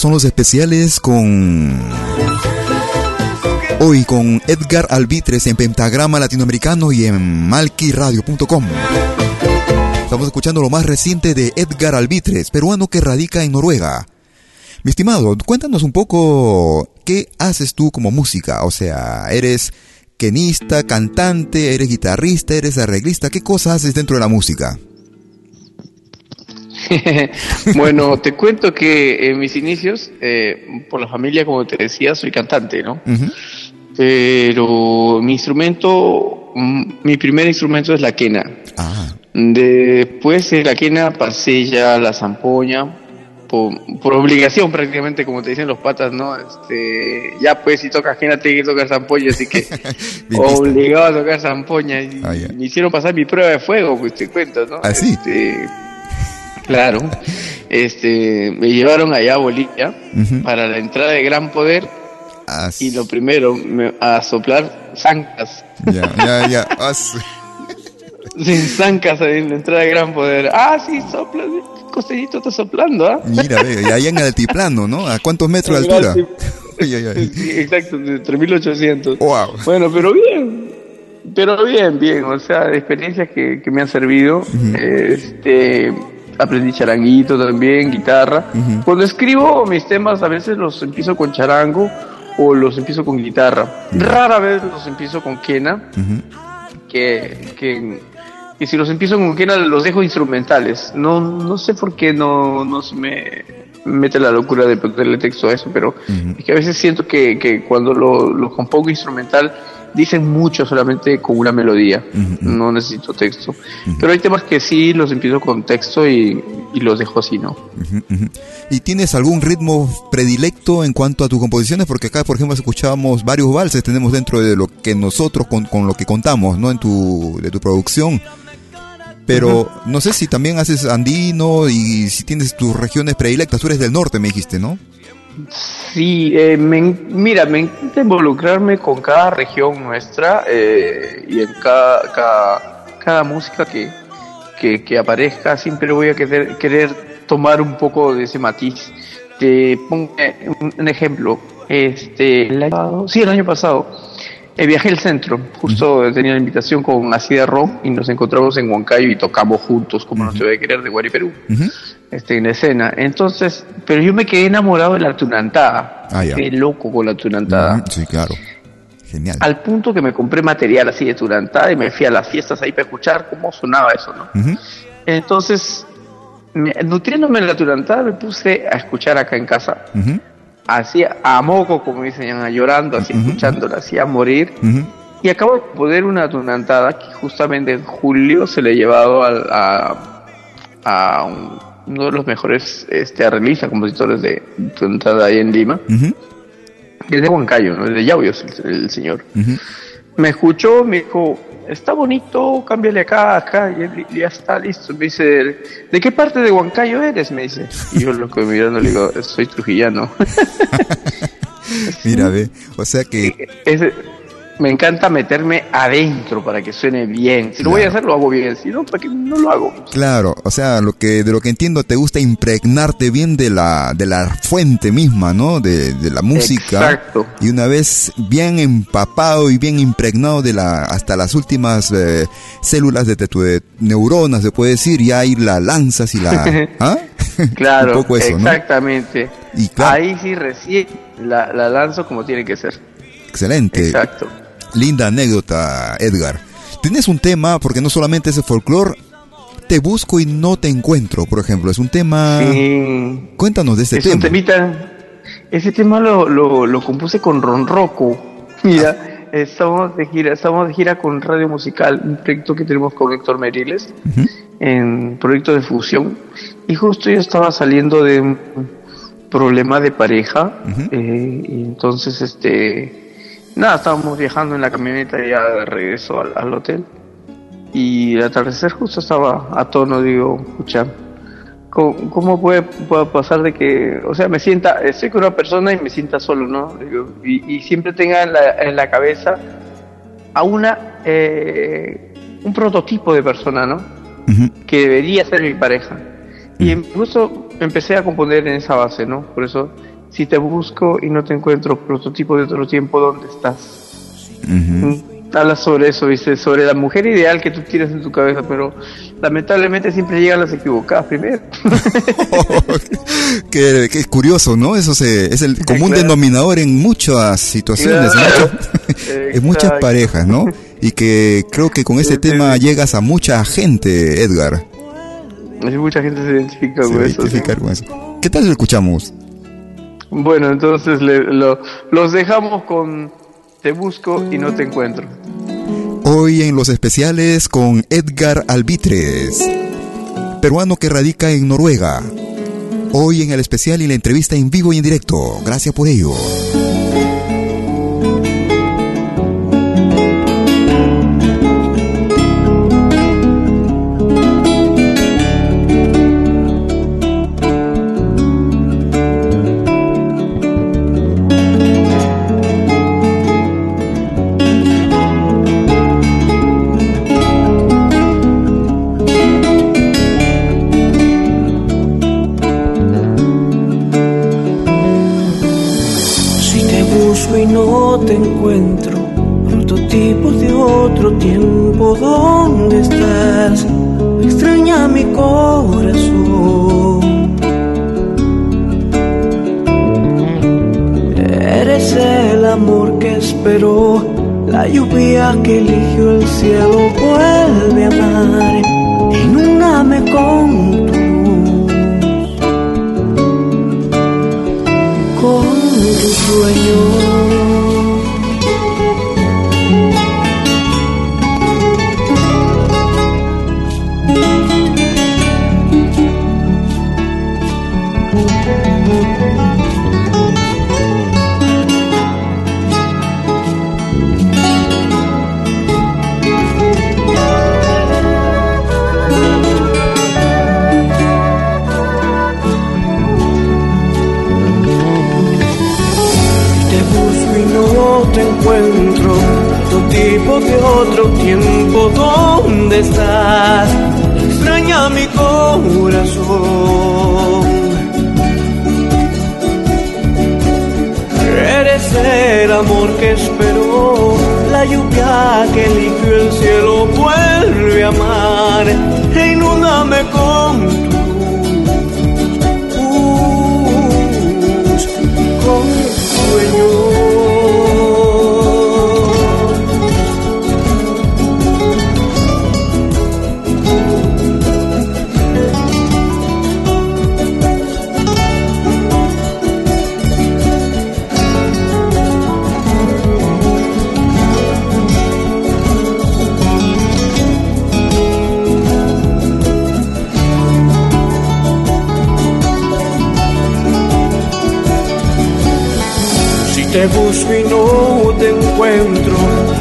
Son los especiales con... Hoy con Edgar Albitres en Pentagrama Latinoamericano y en malquiradio.com. Estamos escuchando lo más reciente de Edgar Albitres, peruano que radica en Noruega. Mi estimado, cuéntanos un poco qué haces tú como música. O sea, eres quenista, cantante, eres guitarrista, eres arreglista. ¿Qué cosas haces dentro de la música? bueno, te cuento que en mis inicios, eh, por la familia, como te decía, soy cantante, ¿no? Pero mi instrumento, mm, mi primer instrumento es la quena. Ah. Después de la quena pasé ya a la zampoña, por, obligación prácticamente, como te dicen los patas, ¿no? Este, ya pues si tocas quena tienes que tocar zampoña, así que obligado a tocar zampoña. Y Ah, Me hicieron pasar mi prueba de fuego, pues te cuento, ¿no? ¿Ah, sí? Este, claro. Este, me llevaron allá a Bolivia para la entrada de Gran Poder y lo primero, me- a soplar zancas. Ya, ya, ya. Sin zancas en la entrada de Gran Poder. Ah, sí, sopla, ¿qué costellito está soplando, ¿ah? Mira, ve, y ahí en el altiplano, ¿no? ¿A cuántos metros de altura? Ay, ay, ay. Sí, exacto, de 3800. Wow. Bueno, pero bien. Pero bien, bien. O sea, experiencias que, que me han servido. Este. Aprendí charanguito también, guitarra. Cuando escribo mis temas, a veces los empiezo con charango o los empiezo con guitarra. Rara vez los empiezo con quena. Que, que, que si los empiezo con quena, los dejo instrumentales. No, no sé por qué no, no se me mete la locura de ponerle texto a eso, pero es que a veces siento que, que cuando lo, lo compongo instrumental dicen mucho solamente con una melodía, no necesito texto. Pero hay temas que sí los empiezo con texto y, y los dejo así, ¿no? ¿Y tienes algún ritmo predilecto en cuanto a tus composiciones? Porque acá, por ejemplo, escuchábamos varios valses, tenemos dentro de lo que nosotros, con, con lo que contamos, ¿no? En tu, de tu producción. Pero no sé si también haces andino y si tienes tus regiones predilectas. Tú eres del norte, me dijiste, ¿no? Sí, eh, me mira, me encanta involucrarme con cada región nuestra eh, y en cada, cada, cada música que, que, que aparezca, siempre voy a querer, querer tomar un poco de ese matiz. Te pongo un, un ejemplo. Este, el año pasado, sí, el año pasado, eh, viajé al centro. Justo tenía la invitación con Así Ron y nos encontramos en Huancayo y tocamos juntos, como no te voy a querer, de Guari Perú este, en la escena. Entonces, pero yo me quedé enamorado de la tunantada. Ah, ya. Quedé loco con la tunantada. Sí, claro. Genial. Al punto que me compré material así de tunantada y me fui a las fiestas ahí para escuchar cómo sonaba eso, ¿no? Entonces, me- nutriéndome de la tunantada, me puse a escuchar acá en casa. Ujú, Así a moco, como dicen, llorando, así escuchándola, así a morir. Y acabo de poner una tunantada que justamente en julio se le he llevado al- a, a un- uno de los mejores este, arreglistas, compositores de tunantada ahí en Lima, que es de Huancayo, ¿no? es de Yauyos el, el señor. Me escuchó, me dijo, está bonito, cámbiale acá, acá, y ya está listo. Me dice, ¿de qué parte de Huancayo eres? Me dice. Y yo lo que mirando le digo, soy trujillano. Mira, ve. O sea que me encanta meterme adentro para que suene bien. Si lo voy a hacer, lo hago bien. Si no, ¿para qué no lo hago? Claro, o sea, lo que de lo que entiendo te gusta impregnarte bien de la de la fuente misma, ¿no? De, de la música. Exacto. Y una vez bien empapado y bien impregnado de la hasta las últimas eh, células de, tu de neuronas, se puede decir, ya ahí la lanzas y la ¿Ah? Claro, Un poco eso, ¿no? exactamente. Y claro. Ahí sí recién la, la lanzo como tiene que ser. Excelente. Exacto. Linda anécdota, Edgar. Tienes un tema, porque no solamente es el folclore, te busco y no te encuentro, por ejemplo. Es un tema. Sí. Cuéntanos de este es un tema. temita. Ese tema lo, lo, lo compuse con Ron Rocco. Mira, estamos de gira, estamos de gira con Radio Musical, un proyecto que tenemos con Héctor Meriles, en proyecto de fusión. Y justo yo estaba saliendo de un problema de pareja, eh, y entonces este nada, estábamos viajando en la camioneta ya de regreso al, al hotel. Y al atardecer justo estaba a tono, digo, escucha, ¿Cómo, cómo puede, puede pasar de que, o sea, me sienta, estoy con una persona y me sienta solo, ¿no? Digo, Y, y siempre tenga en la, en la cabeza a una, eh, un prototipo de persona, ¿no? Que debería ser mi pareja. Y justo empecé a componer en esa base, ¿no? Por eso, si te busco y no te encuentro, prototipo de otro tiempo, ¿dónde estás? Mm, Habla sobre eso, ¿viste? Sobre la mujer ideal que tú tienes en tu cabeza, pero lamentablemente siempre llegan las equivocadas primero. que, que es curioso, ¿no? Eso se, es el común denominador en muchas situaciones, Claro. en muchas parejas, ¿no? Y que creo que con este tema llegas a mucha gente, Edgar. Mucha gente se identifica Se con eso. ¿sí? con eso. ¿Qué tal lo escuchamos? Bueno, entonces los dejamos con Te busco y no te encuentro. Hoy en los especiales con Edgar Albitres, peruano que radica en Noruega. Hoy en el especial y la entrevista en vivo y en directo. Gracias por ello. Tiempo, ¿dónde estás? Extraña mi corazón. Eres el amor que esperó, la lluvia que eligió el cielo, vuelve a amar, inúndame con tu con tu sueño. ¿Dónde estás? Extraña mi corazón. Eres el amor que esperó, la lluvia que eligió el cielo, vuelve a amar, e inúndame con busco y no te encuentro,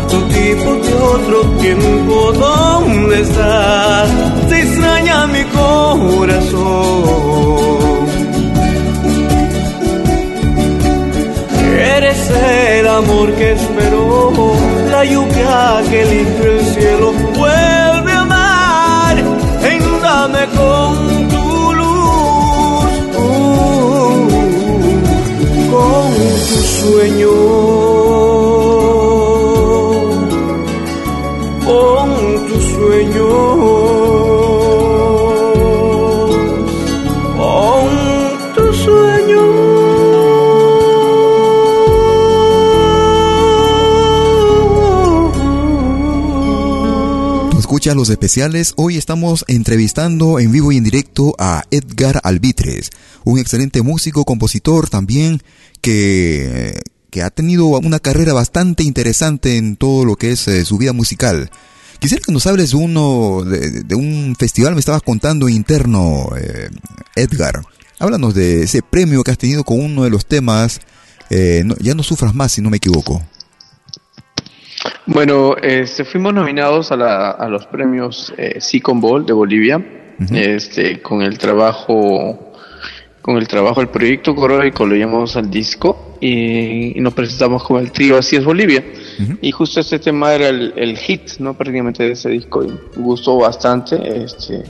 tu tipo de otro tiempo, ¿dónde estás? Te extraña mi corazón. Eres el amor que esperó, la lluvia que eligió el cielo, vuelve sueño, tu sueño, escuchas los especiales. Hoy estamos entrevistando en vivo y en directo a Edgar Albitres, un excelente músico, compositor también que, que ha tenido una carrera bastante interesante en todo lo que es eh, su vida musical. Quisiera que nos hables de uno, de, de un festival, me estabas contando interno, eh, Edgar. Háblanos de ese premio que has tenido con uno de los temas, eh, no- Ya no sufras más, si no me equivoco. Bueno, este, fuimos nominados a, la- a los premios eh, Sicon Ball de Bolivia, este, con el trabajo, con el trabajo del proyecto coródico lo llamamos al disco y, y nos presentamos con el trío Así es Bolivia. Y justo este tema era el, el hit, ¿no? Prácticamente de ese disco y gustó bastante, este,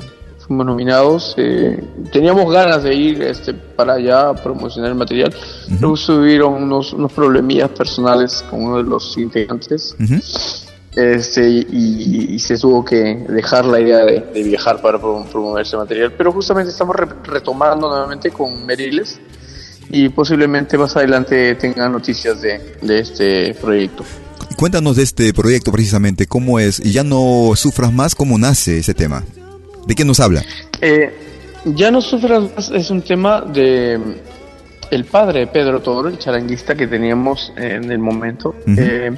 fuimos nominados. Eh, teníamos ganas de ir este, para allá a promocionar el material. Luego tuvieron unos, unos problemillas personales con uno de los integrantes. Este, y, se tuvo que dejar la idea de, viajar para promover ese material. Pero justamente estamos retomando nuevamente con Meriles y posiblemente más adelante tengan noticias de, de este proyecto. Cuéntanos de este proyecto precisamente, cómo es, y ya no sufras más, cómo nace ese tema. ¿De qué nos habla? Eh, ya no sufras más es un tema de el padre de Pedro Toro, el charanguista que teníamos en el momento. Eh,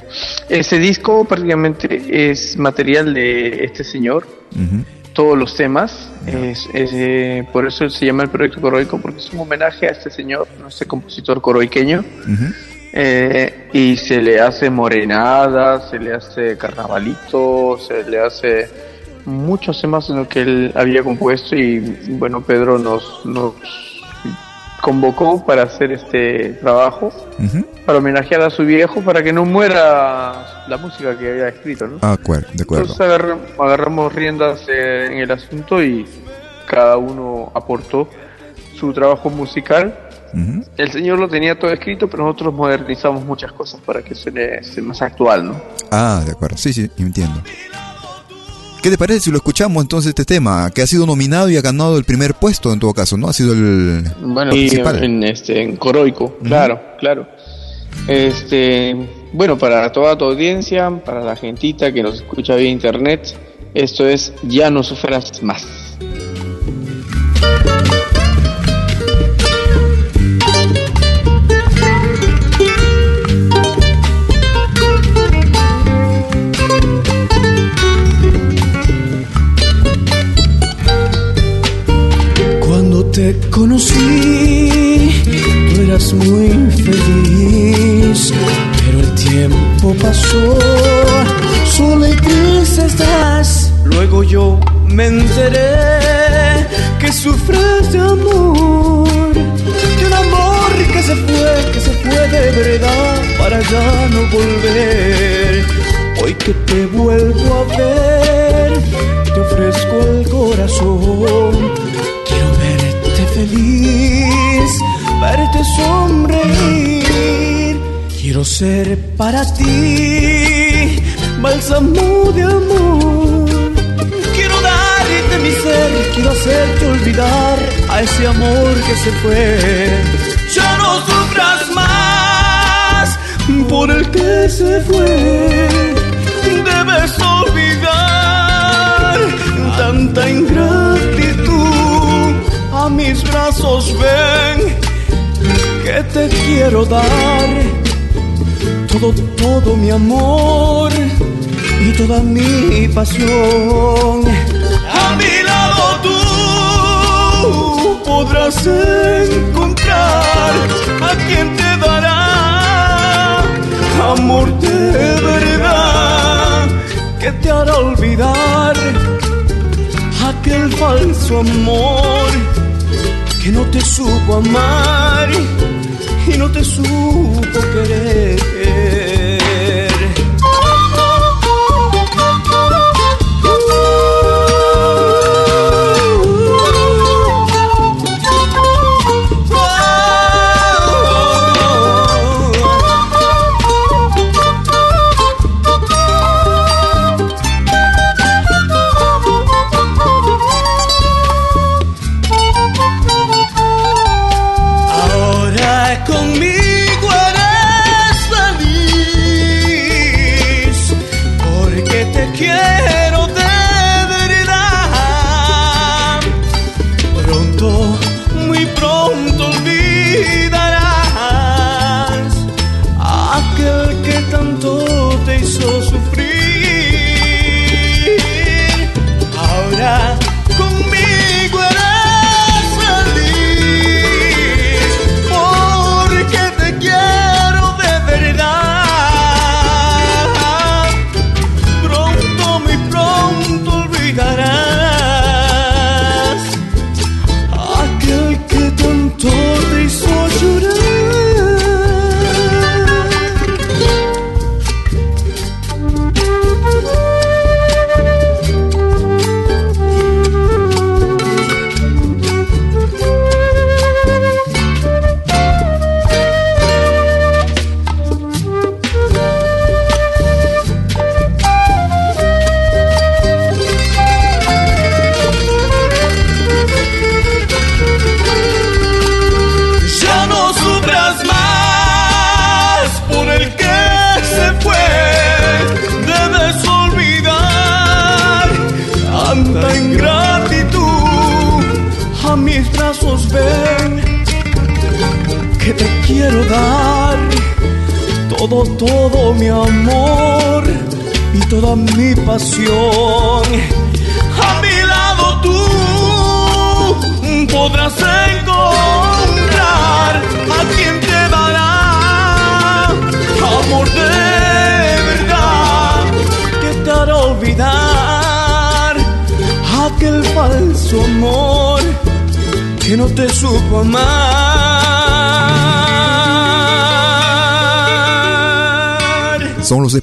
ese disco prácticamente es material de este señor. Todos los temas, es, eh, por eso se llama el proyecto coroico, porque es un homenaje a este señor, a este compositor coroiqueño. Eh, y se le hace morenada, se le hace carnavalito, se le hace muchos temas en los que él había compuesto y bueno, Pedro nos, nos convocó para hacer este trabajo, para homenajear a su viejo, para que no muera la música que había escrito, ¿no? Ah, de acuerdo. Entonces agarramos riendas eh, en el asunto y cada uno aportó su trabajo musical el señor lo tenía todo escrito, pero nosotros modernizamos muchas cosas para que suene, más actual, ¿no? Ah, de acuerdo. Sí, sí, entiendo. ¿Qué te parece si lo escuchamos entonces este tema? Que ha sido nominado y ha ganado el primer puesto en todo caso, ¿no? Ha sido el bueno. En, este, en Coroico, claro, claro. Este, bueno, para toda tu audiencia, para la gentita que nos escucha vía internet, esto es Ya no sufras más. Te conocí, tú eras muy feliz, pero el tiempo pasó, solo y triste estás. Luego yo me enteré que sufres de amor, de un amor que se fue, que se fue de verdad para ya no volver. Hoy que te vuelvo a ver, te ofrezco el corazón feliz verte sonreír. Quiero ser para ti bálsamo de amor. Quiero darte mi ser, quiero hacerte olvidar a ese amor que se fue. Ya no sufras más por el que se fue. Debes olvidar tanta ingratitud a mis brazos ven que te quiero dar todo, todo mi amor y toda mi pasión. A mi lado tú podrás encontrar a quien te dará amor de verdad que te hará olvidar aquel falso amor que no te supo amar y no te supo querer.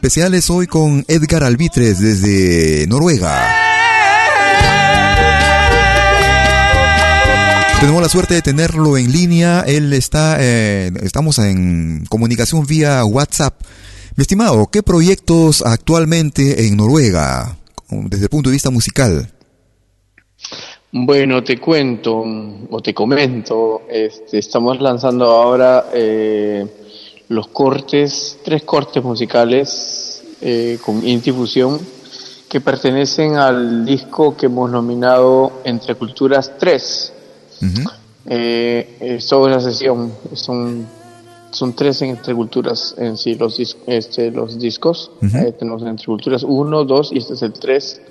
Especiales hoy con Edgar Albitres desde Noruega. Tenemos la suerte de tenerlo en línea. Él está, eh, estamos en comunicación vía WhatsApp. Mi estimado, ¿qué proyectos actualmente en Noruega desde el punto de vista musical? Bueno, te cuento o te comento, este, estamos lanzando ahora eh, los cortes, tres cortes musicales eh, con Intifusión que pertenecen al disco que hemos nominado Entre Culturas 3. Eh, es toda una sesión, son, son tres entre culturas en sí los, dis- este, los discos. Eh, tenemos entre culturas 1, 2 y este es el 3.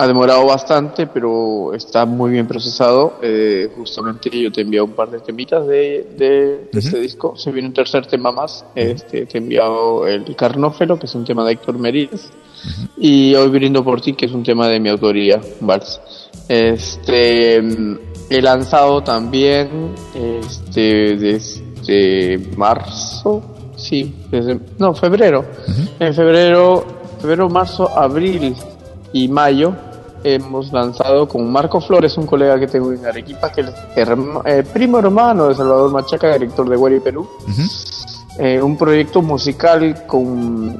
Ha demorado bastante, pero está muy bien procesado. Eh, justamente yo te he enviado un par de temitas de, de, de este disco. Se viene un tercer tema más. Este, te he enviado el Carnófero, que es un tema de Héctor Merides. Y Hoy brindo por ti, que es un tema de mi autoría, Vals. Este, mm, he lanzado también, este, desde marzo, sí, desde, no, febrero. En febrero, febrero, marzo, abril y mayo hemos lanzado con Marco Flores, un colega que tengo en Arequipa, que es herma- eh, primo hermano de Salvador Machaca, director de Guari Perú. Eh, un proyecto musical con un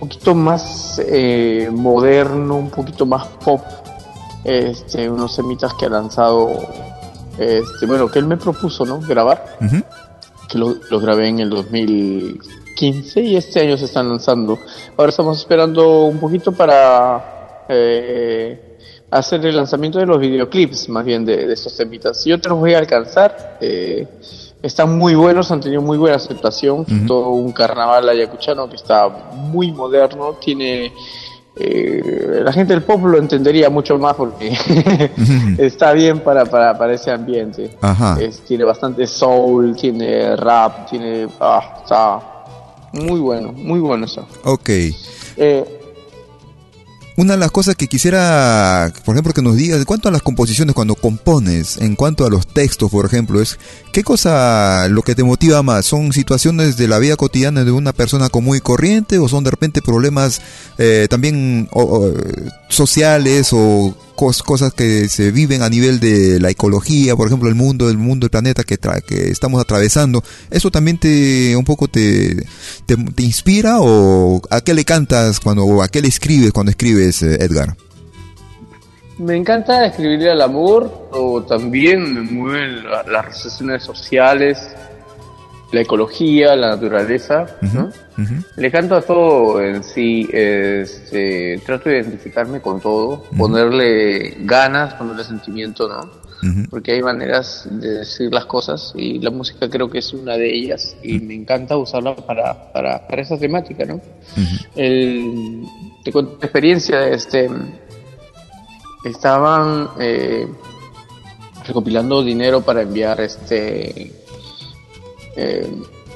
poquito más eh, moderno, un poquito más pop, este, unos semitas que ha lanzado, este, bueno, que él me propuso, ¿no? Grabar, que lo, lo grabé en el 2015 y este año se están lanzando. Ahora estamos esperando un poquito para eh, hacer el lanzamiento de los videoclips, más bien de, de estos temitas. Yo te los voy a alcanzar. eh, están muy buenos, han tenido muy buena aceptación. Todo un carnaval ayacuchano que está muy moderno, tiene eh, la gente del pop lo entendería mucho más porque está bien para, para, para ese ambiente. Ajá. Es- tiene bastante soul, tiene rap, tiene... Ah, está muy bueno, muy bueno eso. Ok. Eh, Una de las cosas que quisiera, por ejemplo, que nos digas, en cuanto a las composiciones, cuando compones, en cuanto a los textos, por ejemplo, es ¿qué cosa lo que te motiva más? ¿Son situaciones de la vida cotidiana de una persona común y corriente o son de repente problemas eh, también o- sociales o cosas que se viven a nivel de la ecología, por ejemplo, el mundo, el mundo, el planeta que, tra- estamos atravesando? ¿Eso también te un poco te, te, inspira o a qué le cantas cuando o a qué le escribes cuando escribes, eh, Edgar? Me encanta escribirle al amor, o también me mueven la- las relaciones sociales, la ecología, la naturaleza, ¿no? Le canto a todo en sí, este, trato de identificarme con todo, ponerle ganas, ponerle sentimiento, ¿no? Porque hay maneras de decir las cosas y la música creo que es una de ellas y me encanta usarla para, para, para esa temática, ¿no? El, te cuento experiencia, este, estaban eh, recopilando dinero para enviar este eh,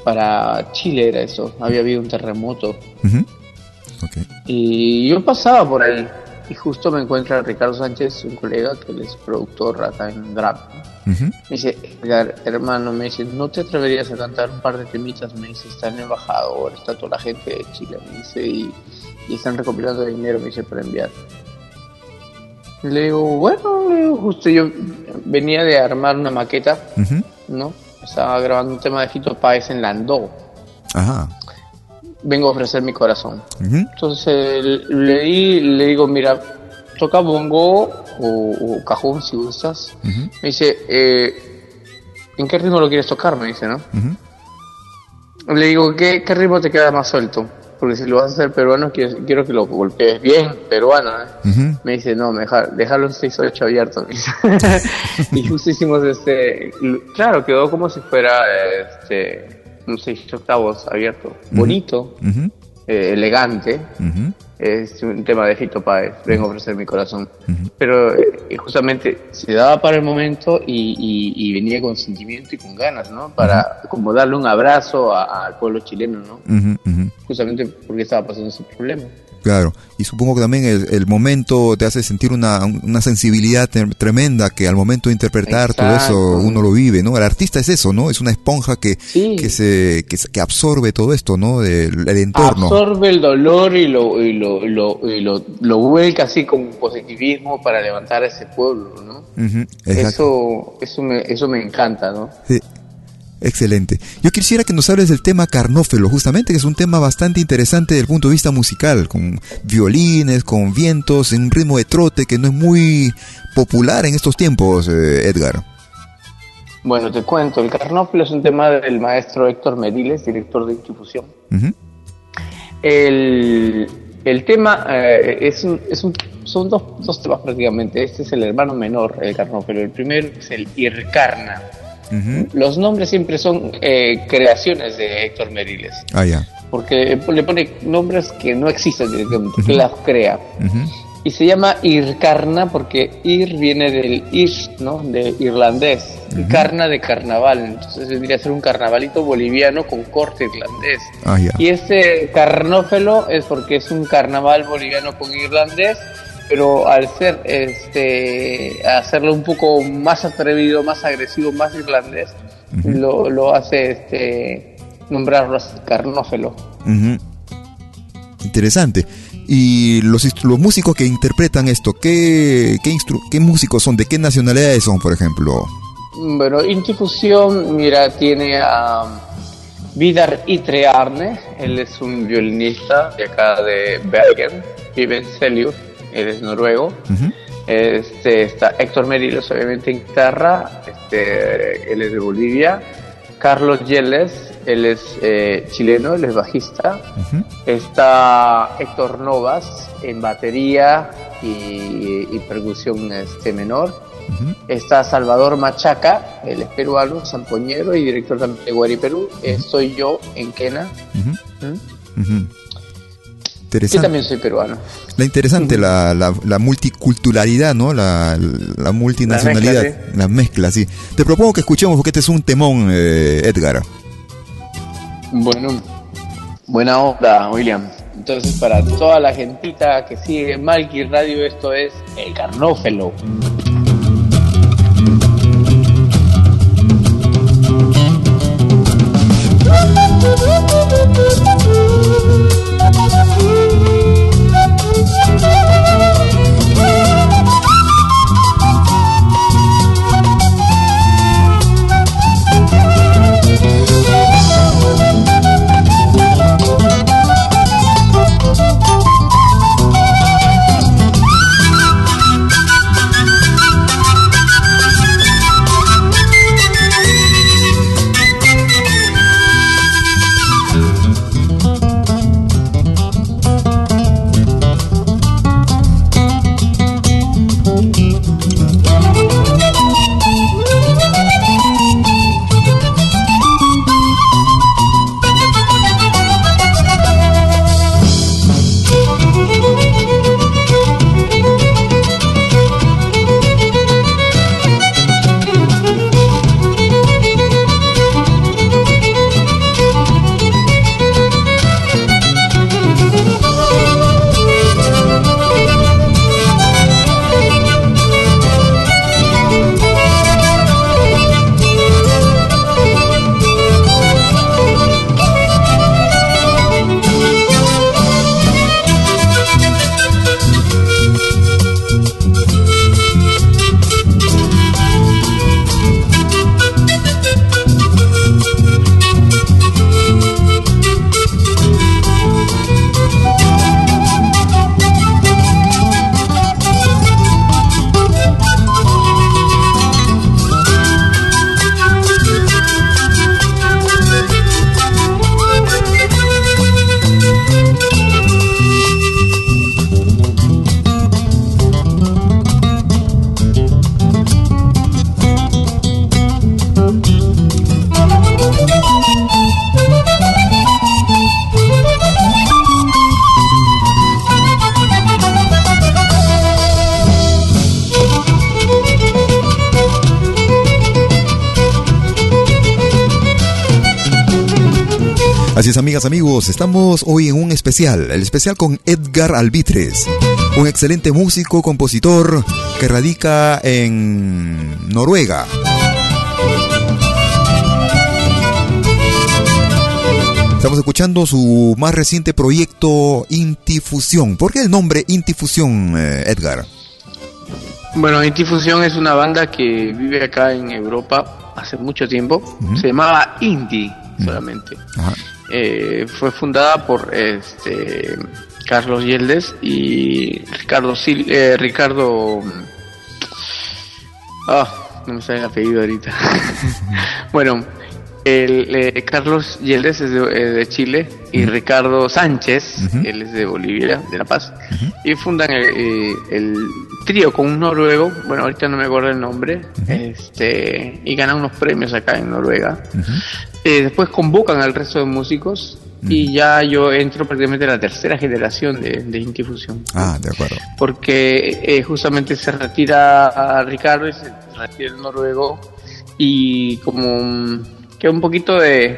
para Chile era eso había habido un terremoto. Y yo pasaba por ahí y justo me encuentra Ricardo Sánchez un colega que él es productor acá en Grab. Me dice "Edgar, hermano me dice no te atreverías a cantar un par de temitas me dice está el embajador está toda la gente de Chile me dice y, y están recopilando dinero me dice para enviar le digo, bueno, le digo, justo yo venía de armar una maqueta, ¿no? Estaba grabando un tema de Fito Páez en Landó. Ajá. Vengo a ofrecer mi corazón. Entonces le, di, le digo, mira, toca bongo o, o cajón si gustas. Me dice, eh, ¿en qué ritmo lo quieres tocar? Me dice, ¿no? Le digo, ¿qué, qué ritmo te queda más suelto? Porque si lo vas a hacer peruano, quiero, quiero que lo golpees bien peruano. ¿eh? Me dice, no, mejor, déjalo en 6-8 abierto. y justo hicimos este, claro, quedó como si fuera este, un 6 octavos abierto, bonito, eh, elegante. Es un tema de Fito Páez, vengo a ofrecer mi corazón. Pero eh, justamente se daba para el momento y, venía con sentimiento y con ganas, ¿no? Para como darle un abrazo al pueblo chileno, ¿no? Justamente porque estaba pasando ese problema. Claro, y supongo que también el, momento te hace sentir una, una, sensibilidad tremenda que al momento de interpretar todo eso uno lo vive, ¿no? El artista es eso, ¿no? Es una esponja que, que, se, que, absorbe todo esto, ¿no? Del entorno. Absorbe el dolor y lo, y lo, lo, y lo, lo, vuelca así con positivismo para levantar a ese pueblo, ¿no? eso, eso, me, eso me encanta, ¿no? Sí. Excelente. Yo quisiera que nos hables del tema Carnófelo, justamente, que es un tema bastante interesante desde el punto de vista musical, con violines, con vientos, en un ritmo de trote que no es muy popular en estos tiempos, eh, Edgar. Bueno, te cuento, el Carnófelo es un tema del maestro Héctor Mediles, director de Intifusión. el, tema eh, es, un, es un, son dos, dos temas prácticamente. Este es el hermano menor, el Carnófelo. El primero es el Ircarna los nombres siempre son eh, creaciones de Héctor Meriles. Ah, ya. Porque le pone nombres que no existen directamente, que las crea. Y se llama Ircarna porque Ir viene del Ir, ¿no? De irlandés. Carna de carnaval. Entonces vendría a ser un carnavalito boliviano con corte irlandés. Ah, y este carnófelo es porque es un carnaval boliviano con irlandés pero al ser este hacerlo un poco más atrevido, más agresivo, más irlandés, lo, lo, hace este nombrarlo carnófelo. Interesante. Y los, los músicos que interpretan esto, ¿qué, qué, ¿qué músicos son? ¿De qué nacionalidades son, por ejemplo? Bueno, Intifusión, mira, tiene a Vidar Itrearne, él es un violinista de acá de Bergen, vive en Celius él es noruego. este, está Héctor Merilos, obviamente en guitarra, este, él es de Bolivia. Carlos Yeles, él es eh, chileno, él es bajista. Está Héctor Novas en batería y, percusión este, menor. Está Salvador Machaca, él es peruano, zampoñero y director también de Guari Perú. Estoy yo en Quena. Interesante. Yo también soy peruano. La interesante, la, la, multiculturalidad, ¿no? La, la multinacionalidad, la mezcla, sí. Te propongo que escuchemos porque este es un temón, eh, Edgar. Bueno, buena onda, William. Entonces, para toda la gentita que sigue Malky Radio, esto es El Carnófelo. Amigos, estamos hoy en un especial, el especial con Edgar Albitres, un excelente músico, compositor que radica en Noruega. Estamos escuchando su más reciente proyecto Intifusión. ¿Por qué el nombre Intifusión, eh, Edgar? Bueno, Intifusión es una banda que vive acá en Europa hace mucho tiempo. Se llamaba Inti solamente. Eh, fue fundada por este Carlos Yeldes y Ricardo Sil eh, Ricardo ah no me sale el apellido ahorita. Bueno el, eh, Carlos Yeldes es de, de Chile y Ricardo Sánchez, él es de Bolivia, de La Paz, y fundan el, el, trío con un noruego, bueno, ahorita no me acuerdo el nombre, este y ganan unos premios acá en Noruega. Eh, después convocan al resto de músicos y ya yo entro prácticamente en la tercera generación de, de Intifusión. Ah, de acuerdo. Porque eh, justamente se retira a Ricardo y se retira el noruego y como que un poquito de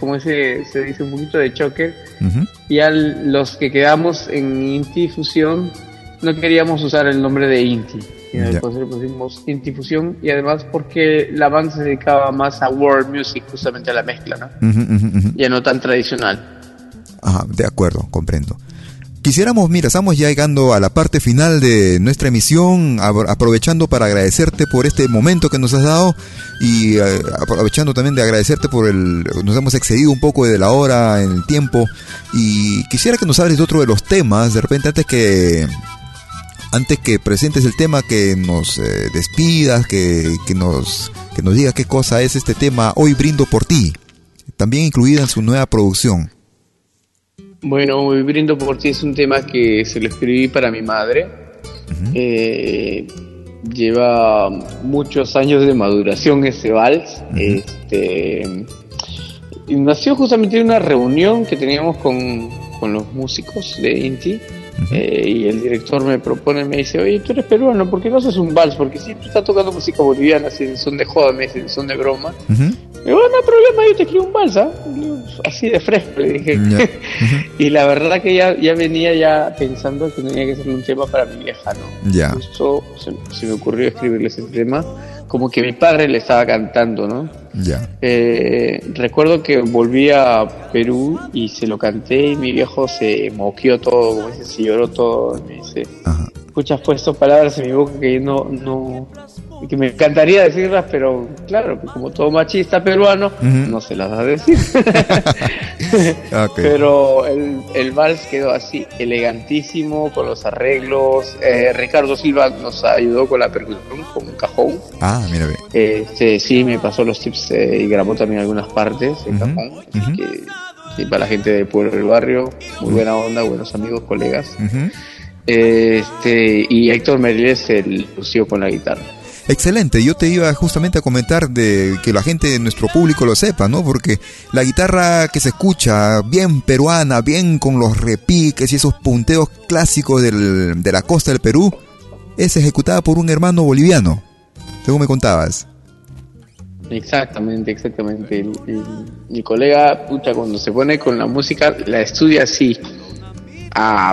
como se, se dice, un poquito de choque. Y a los que quedamos en Inti Fusión no queríamos usar el nombre de Inti. Y después le pusimos Inti Fusión y además porque la banda se dedicaba más a world music, justamente a la mezcla, ¿no? Ya no tan tradicional. Ajá, de acuerdo, comprendo. Quisiéramos, mira, estamos ya llegando a la parte final de nuestra emisión, aprovechando para agradecerte por este momento que nos has dado y uh, aprovechando también de agradecerte por el, nos hemos excedido un poco de la hora en el tiempo y quisiera que nos hables de otro de los temas, de repente antes que antes que presentes el tema, que nos eh, despidas, que, que, nos, que nos digas qué cosa es este tema, Hoy Brindo por ti, también incluida en su nueva producción. Bueno, Hoy Brindo por ti es un tema que se lo escribí para mi madre. eh, lleva muchos años de maduración ese vals. este, y nació justamente en una reunión que teníamos con, con los músicos de Inti. Eh, y el director me propone, me dice, oye, tú eres peruano, ¿por qué no haces un vals? Porque siempre está tocando música boliviana, si son de joda, me dicen, son de broma. Uh -huh. Y no hay problema, yo te escribo un vals, ¿ah? Así de fresco, le dije. Yeah. y la verdad que ya, ya venía ya pensando que tenía que ser un tema para mi vieja, ¿no? Ya. Justo se, se, me ocurrió escribirle ese tema, como que mi padre le estaba cantando, ¿no? Ya. Eh, recuerdo que volví a Perú y se lo canté y mi viejo se moqueó todo, como dice, se lloró todo. Y me dice, Ajá. Escuchas puesto palabras en mi boca que yo no, no, que me encantaría decirlas, pero claro, como todo machista peruano, uh -huh. no se las va a decir. okay. Pero el, el, vals quedó así, elegantísimo, con los arreglos. Eh, Ricardo Silva nos ayudó con la percusión, con un cajón. Ah, mira bien. Este, sí, me pasó los tips eh, y grabó también algunas partes del uh -huh. cajón. Así uh -huh. que, para la gente del pueblo del barrio, muy buena onda, buenos amigos, colegas. Este, y Héctor Meriles se lució con la guitarra. Excelente, yo te iba justamente a comentar de que la gente de nuestro público lo sepa, ¿no? Porque la guitarra que se escucha bien peruana, bien con los repiques y esos punteos clásicos del, de la costa del Perú, es ejecutada por un hermano boliviano, según me contabas. Exactamente, exactamente. Mi colega, pucha, cuando se pone con la música, la estudia así. A,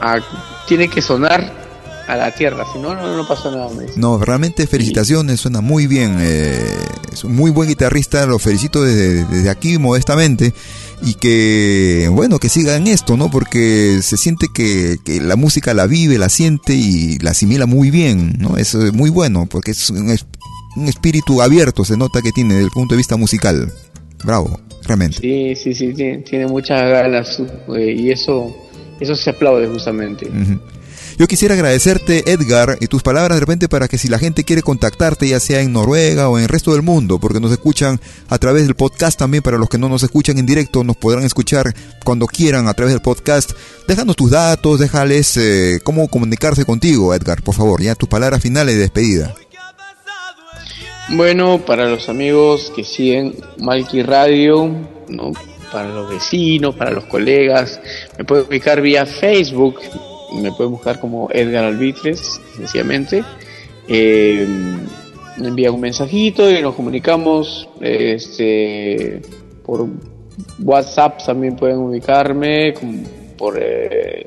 a, tiene que sonar a la tierra, si no, no, no pasa nada. No, realmente felicitaciones, suena muy bien. Eh, es un muy buen guitarrista, lo felicito desde, desde aquí modestamente. Y que, bueno, que siga en esto, ¿no? Porque se siente que, que, la música la vive, la siente y la asimila muy bien, ¿no? Es muy bueno, porque es un, un espíritu abierto, se nota que tiene desde el punto de vista musical. Bravo, realmente. Sí, sí, sí, tiene, tiene muchas ganas eh, y eso, eso se aplaude justamente. Uh -huh. Yo quisiera agradecerte, Edgar, y tus palabras de repente para que si la gente quiere contactarte, ya sea en Noruega o en el resto del mundo, porque nos escuchan a través del podcast también, para los que no nos escuchan en directo, nos podrán escuchar cuando quieran a través del podcast. Déjanos tus datos, déjales eh, cómo comunicarse contigo, Edgar, por favor, ya tus palabras finales de despedida. Bueno, para los amigos que siguen Malky Radio, ¿no? Para los vecinos, para los colegas, me pueden ubicar vía Facebook, me pueden buscar como Edgar Albitres, sencillamente. Eh, me envían un mensajito y nos comunicamos este, por, WhatsApp también pueden ubicarme por, eh,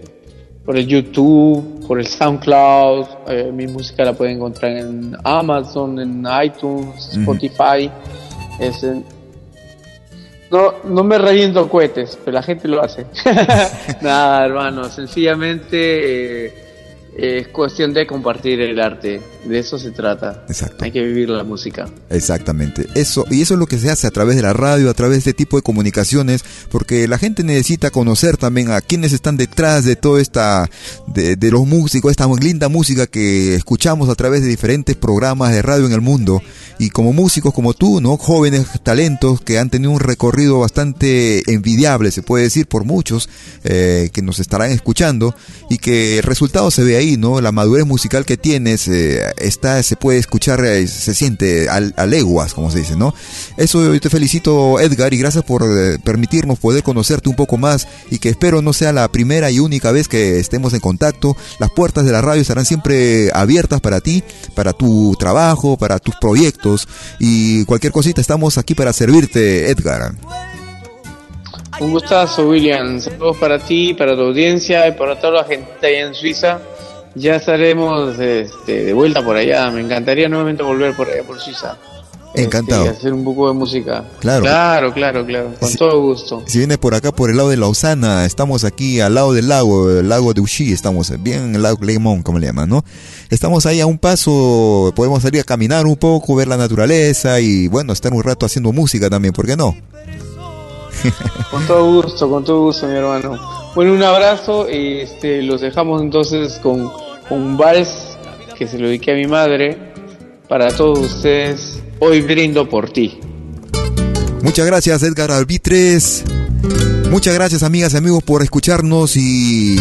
por el YouTube, por el SoundCloud. Eh, mi música la pueden encontrar en Amazon, en iTunes, Spotify. No, no me reviento cohetes, pero la gente lo hace. Nada, hermano, sencillamente eh, es cuestión de compartir el arte, de eso se trata. Exacto. Hay que vivir la música. Exactamente. Eso y eso es lo que se hace a través de la radio, a través de este tipo de comunicaciones, porque la gente necesita conocer también a quienes están detrás de toda esta de, de los músicos, esta linda música que escuchamos a través de diferentes programas de radio en el mundo y como músicos como tú, ¿no? Jóvenes talentos que han tenido un recorrido bastante envidiable, se puede decir por muchos eh, que nos estarán escuchando y que el resultado se ve ahí, ¿no? La madurez musical que tienes eh, está, se puede escuchar, eh, se siente a, leguas, como se dice, ¿no? Eso yo te felicito, Edgar, y gracias por eh, permitirnos poder conocerte un poco más y que espero no sea la primera y única vez que estemos en contacto. Las puertas de la radio estarán siempre abiertas para ti, para tu trabajo, para tus proyectos y cualquier cosita. Estamos aquí para servirte, Edgar. Un gustazo, William. Saludos para ti, para tu audiencia y para toda la gente allá en Suiza. Ya estaremos este, de vuelta por allá. Me encantaría nuevamente volver por allá, por Suiza. Encantado. Este, hacer un poco de música. Claro. Claro, claro, claro. Con todo gusto. Si vienes por acá, por el lado de Lausana, estamos aquí al lado del lago, el lago de Ushi, estamos bien en el lago Lemon, como le llaman, ¿no? Estamos ahí a un paso, podemos salir a caminar un poco, ver la naturaleza y, bueno, estar un rato haciendo música también, ¿por qué no? Con todo gusto, con todo gusto, mi hermano. Bueno, un abrazo este, los dejamos entonces con, con un vals que se lo dediqué a mi madre para todos ustedes. Hoy brindo por ti. Muchas gracias, Edgar Albitres. Muchas gracias, amigas y amigos, por escucharnos y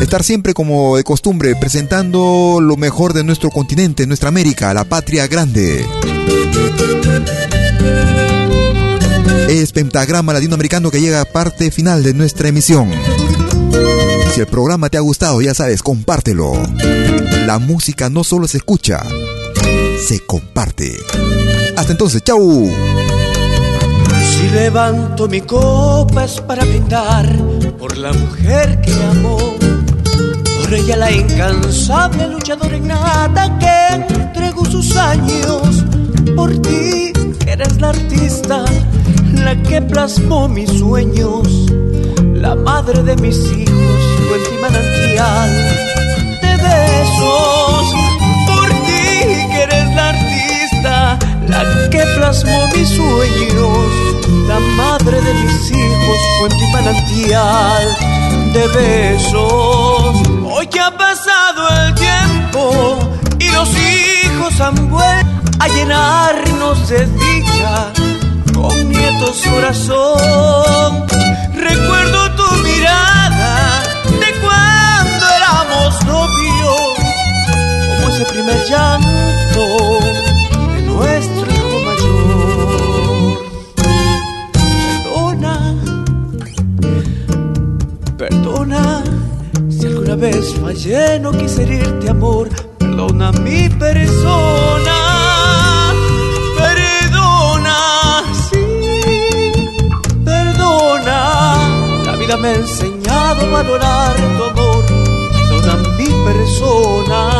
estar siempre como de costumbre presentando lo mejor de nuestro continente, nuestra América, la patria grande. Es Pentagrama Latinoamericano que llega a parte final de nuestra emisión. Si el programa te ha gustado, ya sabes, compártelo. La música no solo se escucha, se comparte. Hasta entonces, chau. Si levanto mi copa es para brindar por la mujer que amó, por ella la incansable luchadora innata que entregó sus años, por ti eres la artista, la que plasmó mis sueños, la madre de mis hijos, fuente y manantial de besos, por ti que eres la artista, la que plasmó mis sueños, la madre de mis hijos, fuente y manantial de besos. Hoy que ha pasado el tiempo y los hijos han vuelto a llenarnos de dicha con nietos corazón. Recuerdo tu mirada de cuando éramos novios, como ese primer llanto de nuestro hijo mayor. Perdona, perdona, si alguna vez fallé, no quise herirte amor. Perdona mi persona. Vida me ha enseñado a valorar tu amor. Perdona mi persona.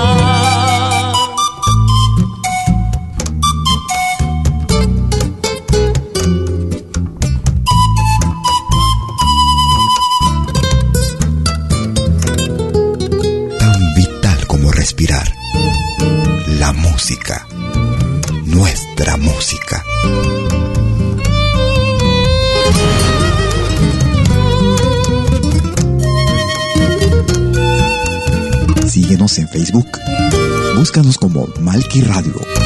Facebook. Búscanos como Malki Radio.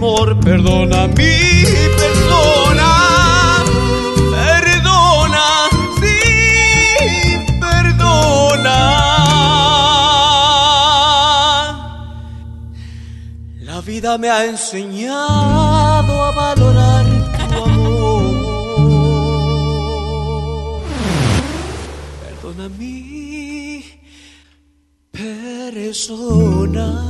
Amor. Perdona mi persona. Perdona, sí, perdona. La vida me ha enseñado a valorar tu amor. Perdona mi persona.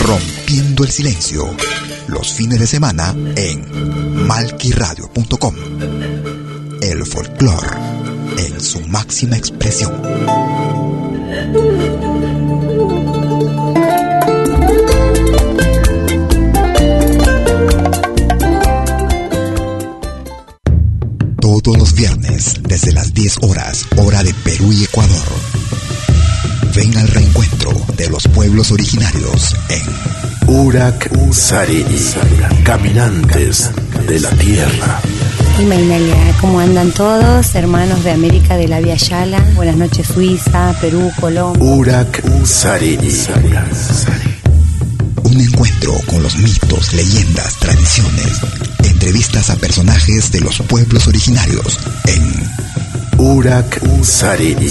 Rompiendo el Silencio. Los fines de semana en malquiradio.com. El folclore en su máxima expresión. Todos los viernes, desde las 10 horas, hora de Perú y Ecuador. Ven al reencuentro de los pueblos originarios en Urak Sariri, caminantes de la tierra. Y Mainalia, ¿cómo andan todos? Hermanos de América de la Via Yala. Buenas noches, Suiza, Perú, Colombia. Urak Sariri. Un encuentro con los mitos, leyendas, tradiciones. Entrevistas a personajes de los pueblos originarios en Urak Sariri.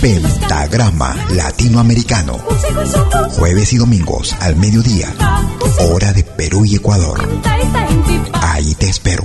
Pentagrama Latinoamericano. Jueves y domingos al mediodía. Hora de Perú y Ecuador. Ahí te espero.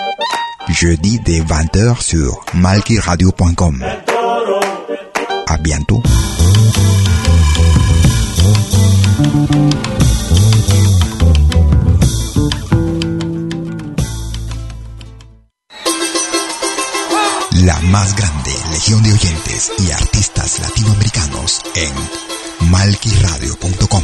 Jeudi de 20h sur malkiradio.com. À bientôt. La más grande legión de oyentes y artistas latinoamericanos en malquiradio.com.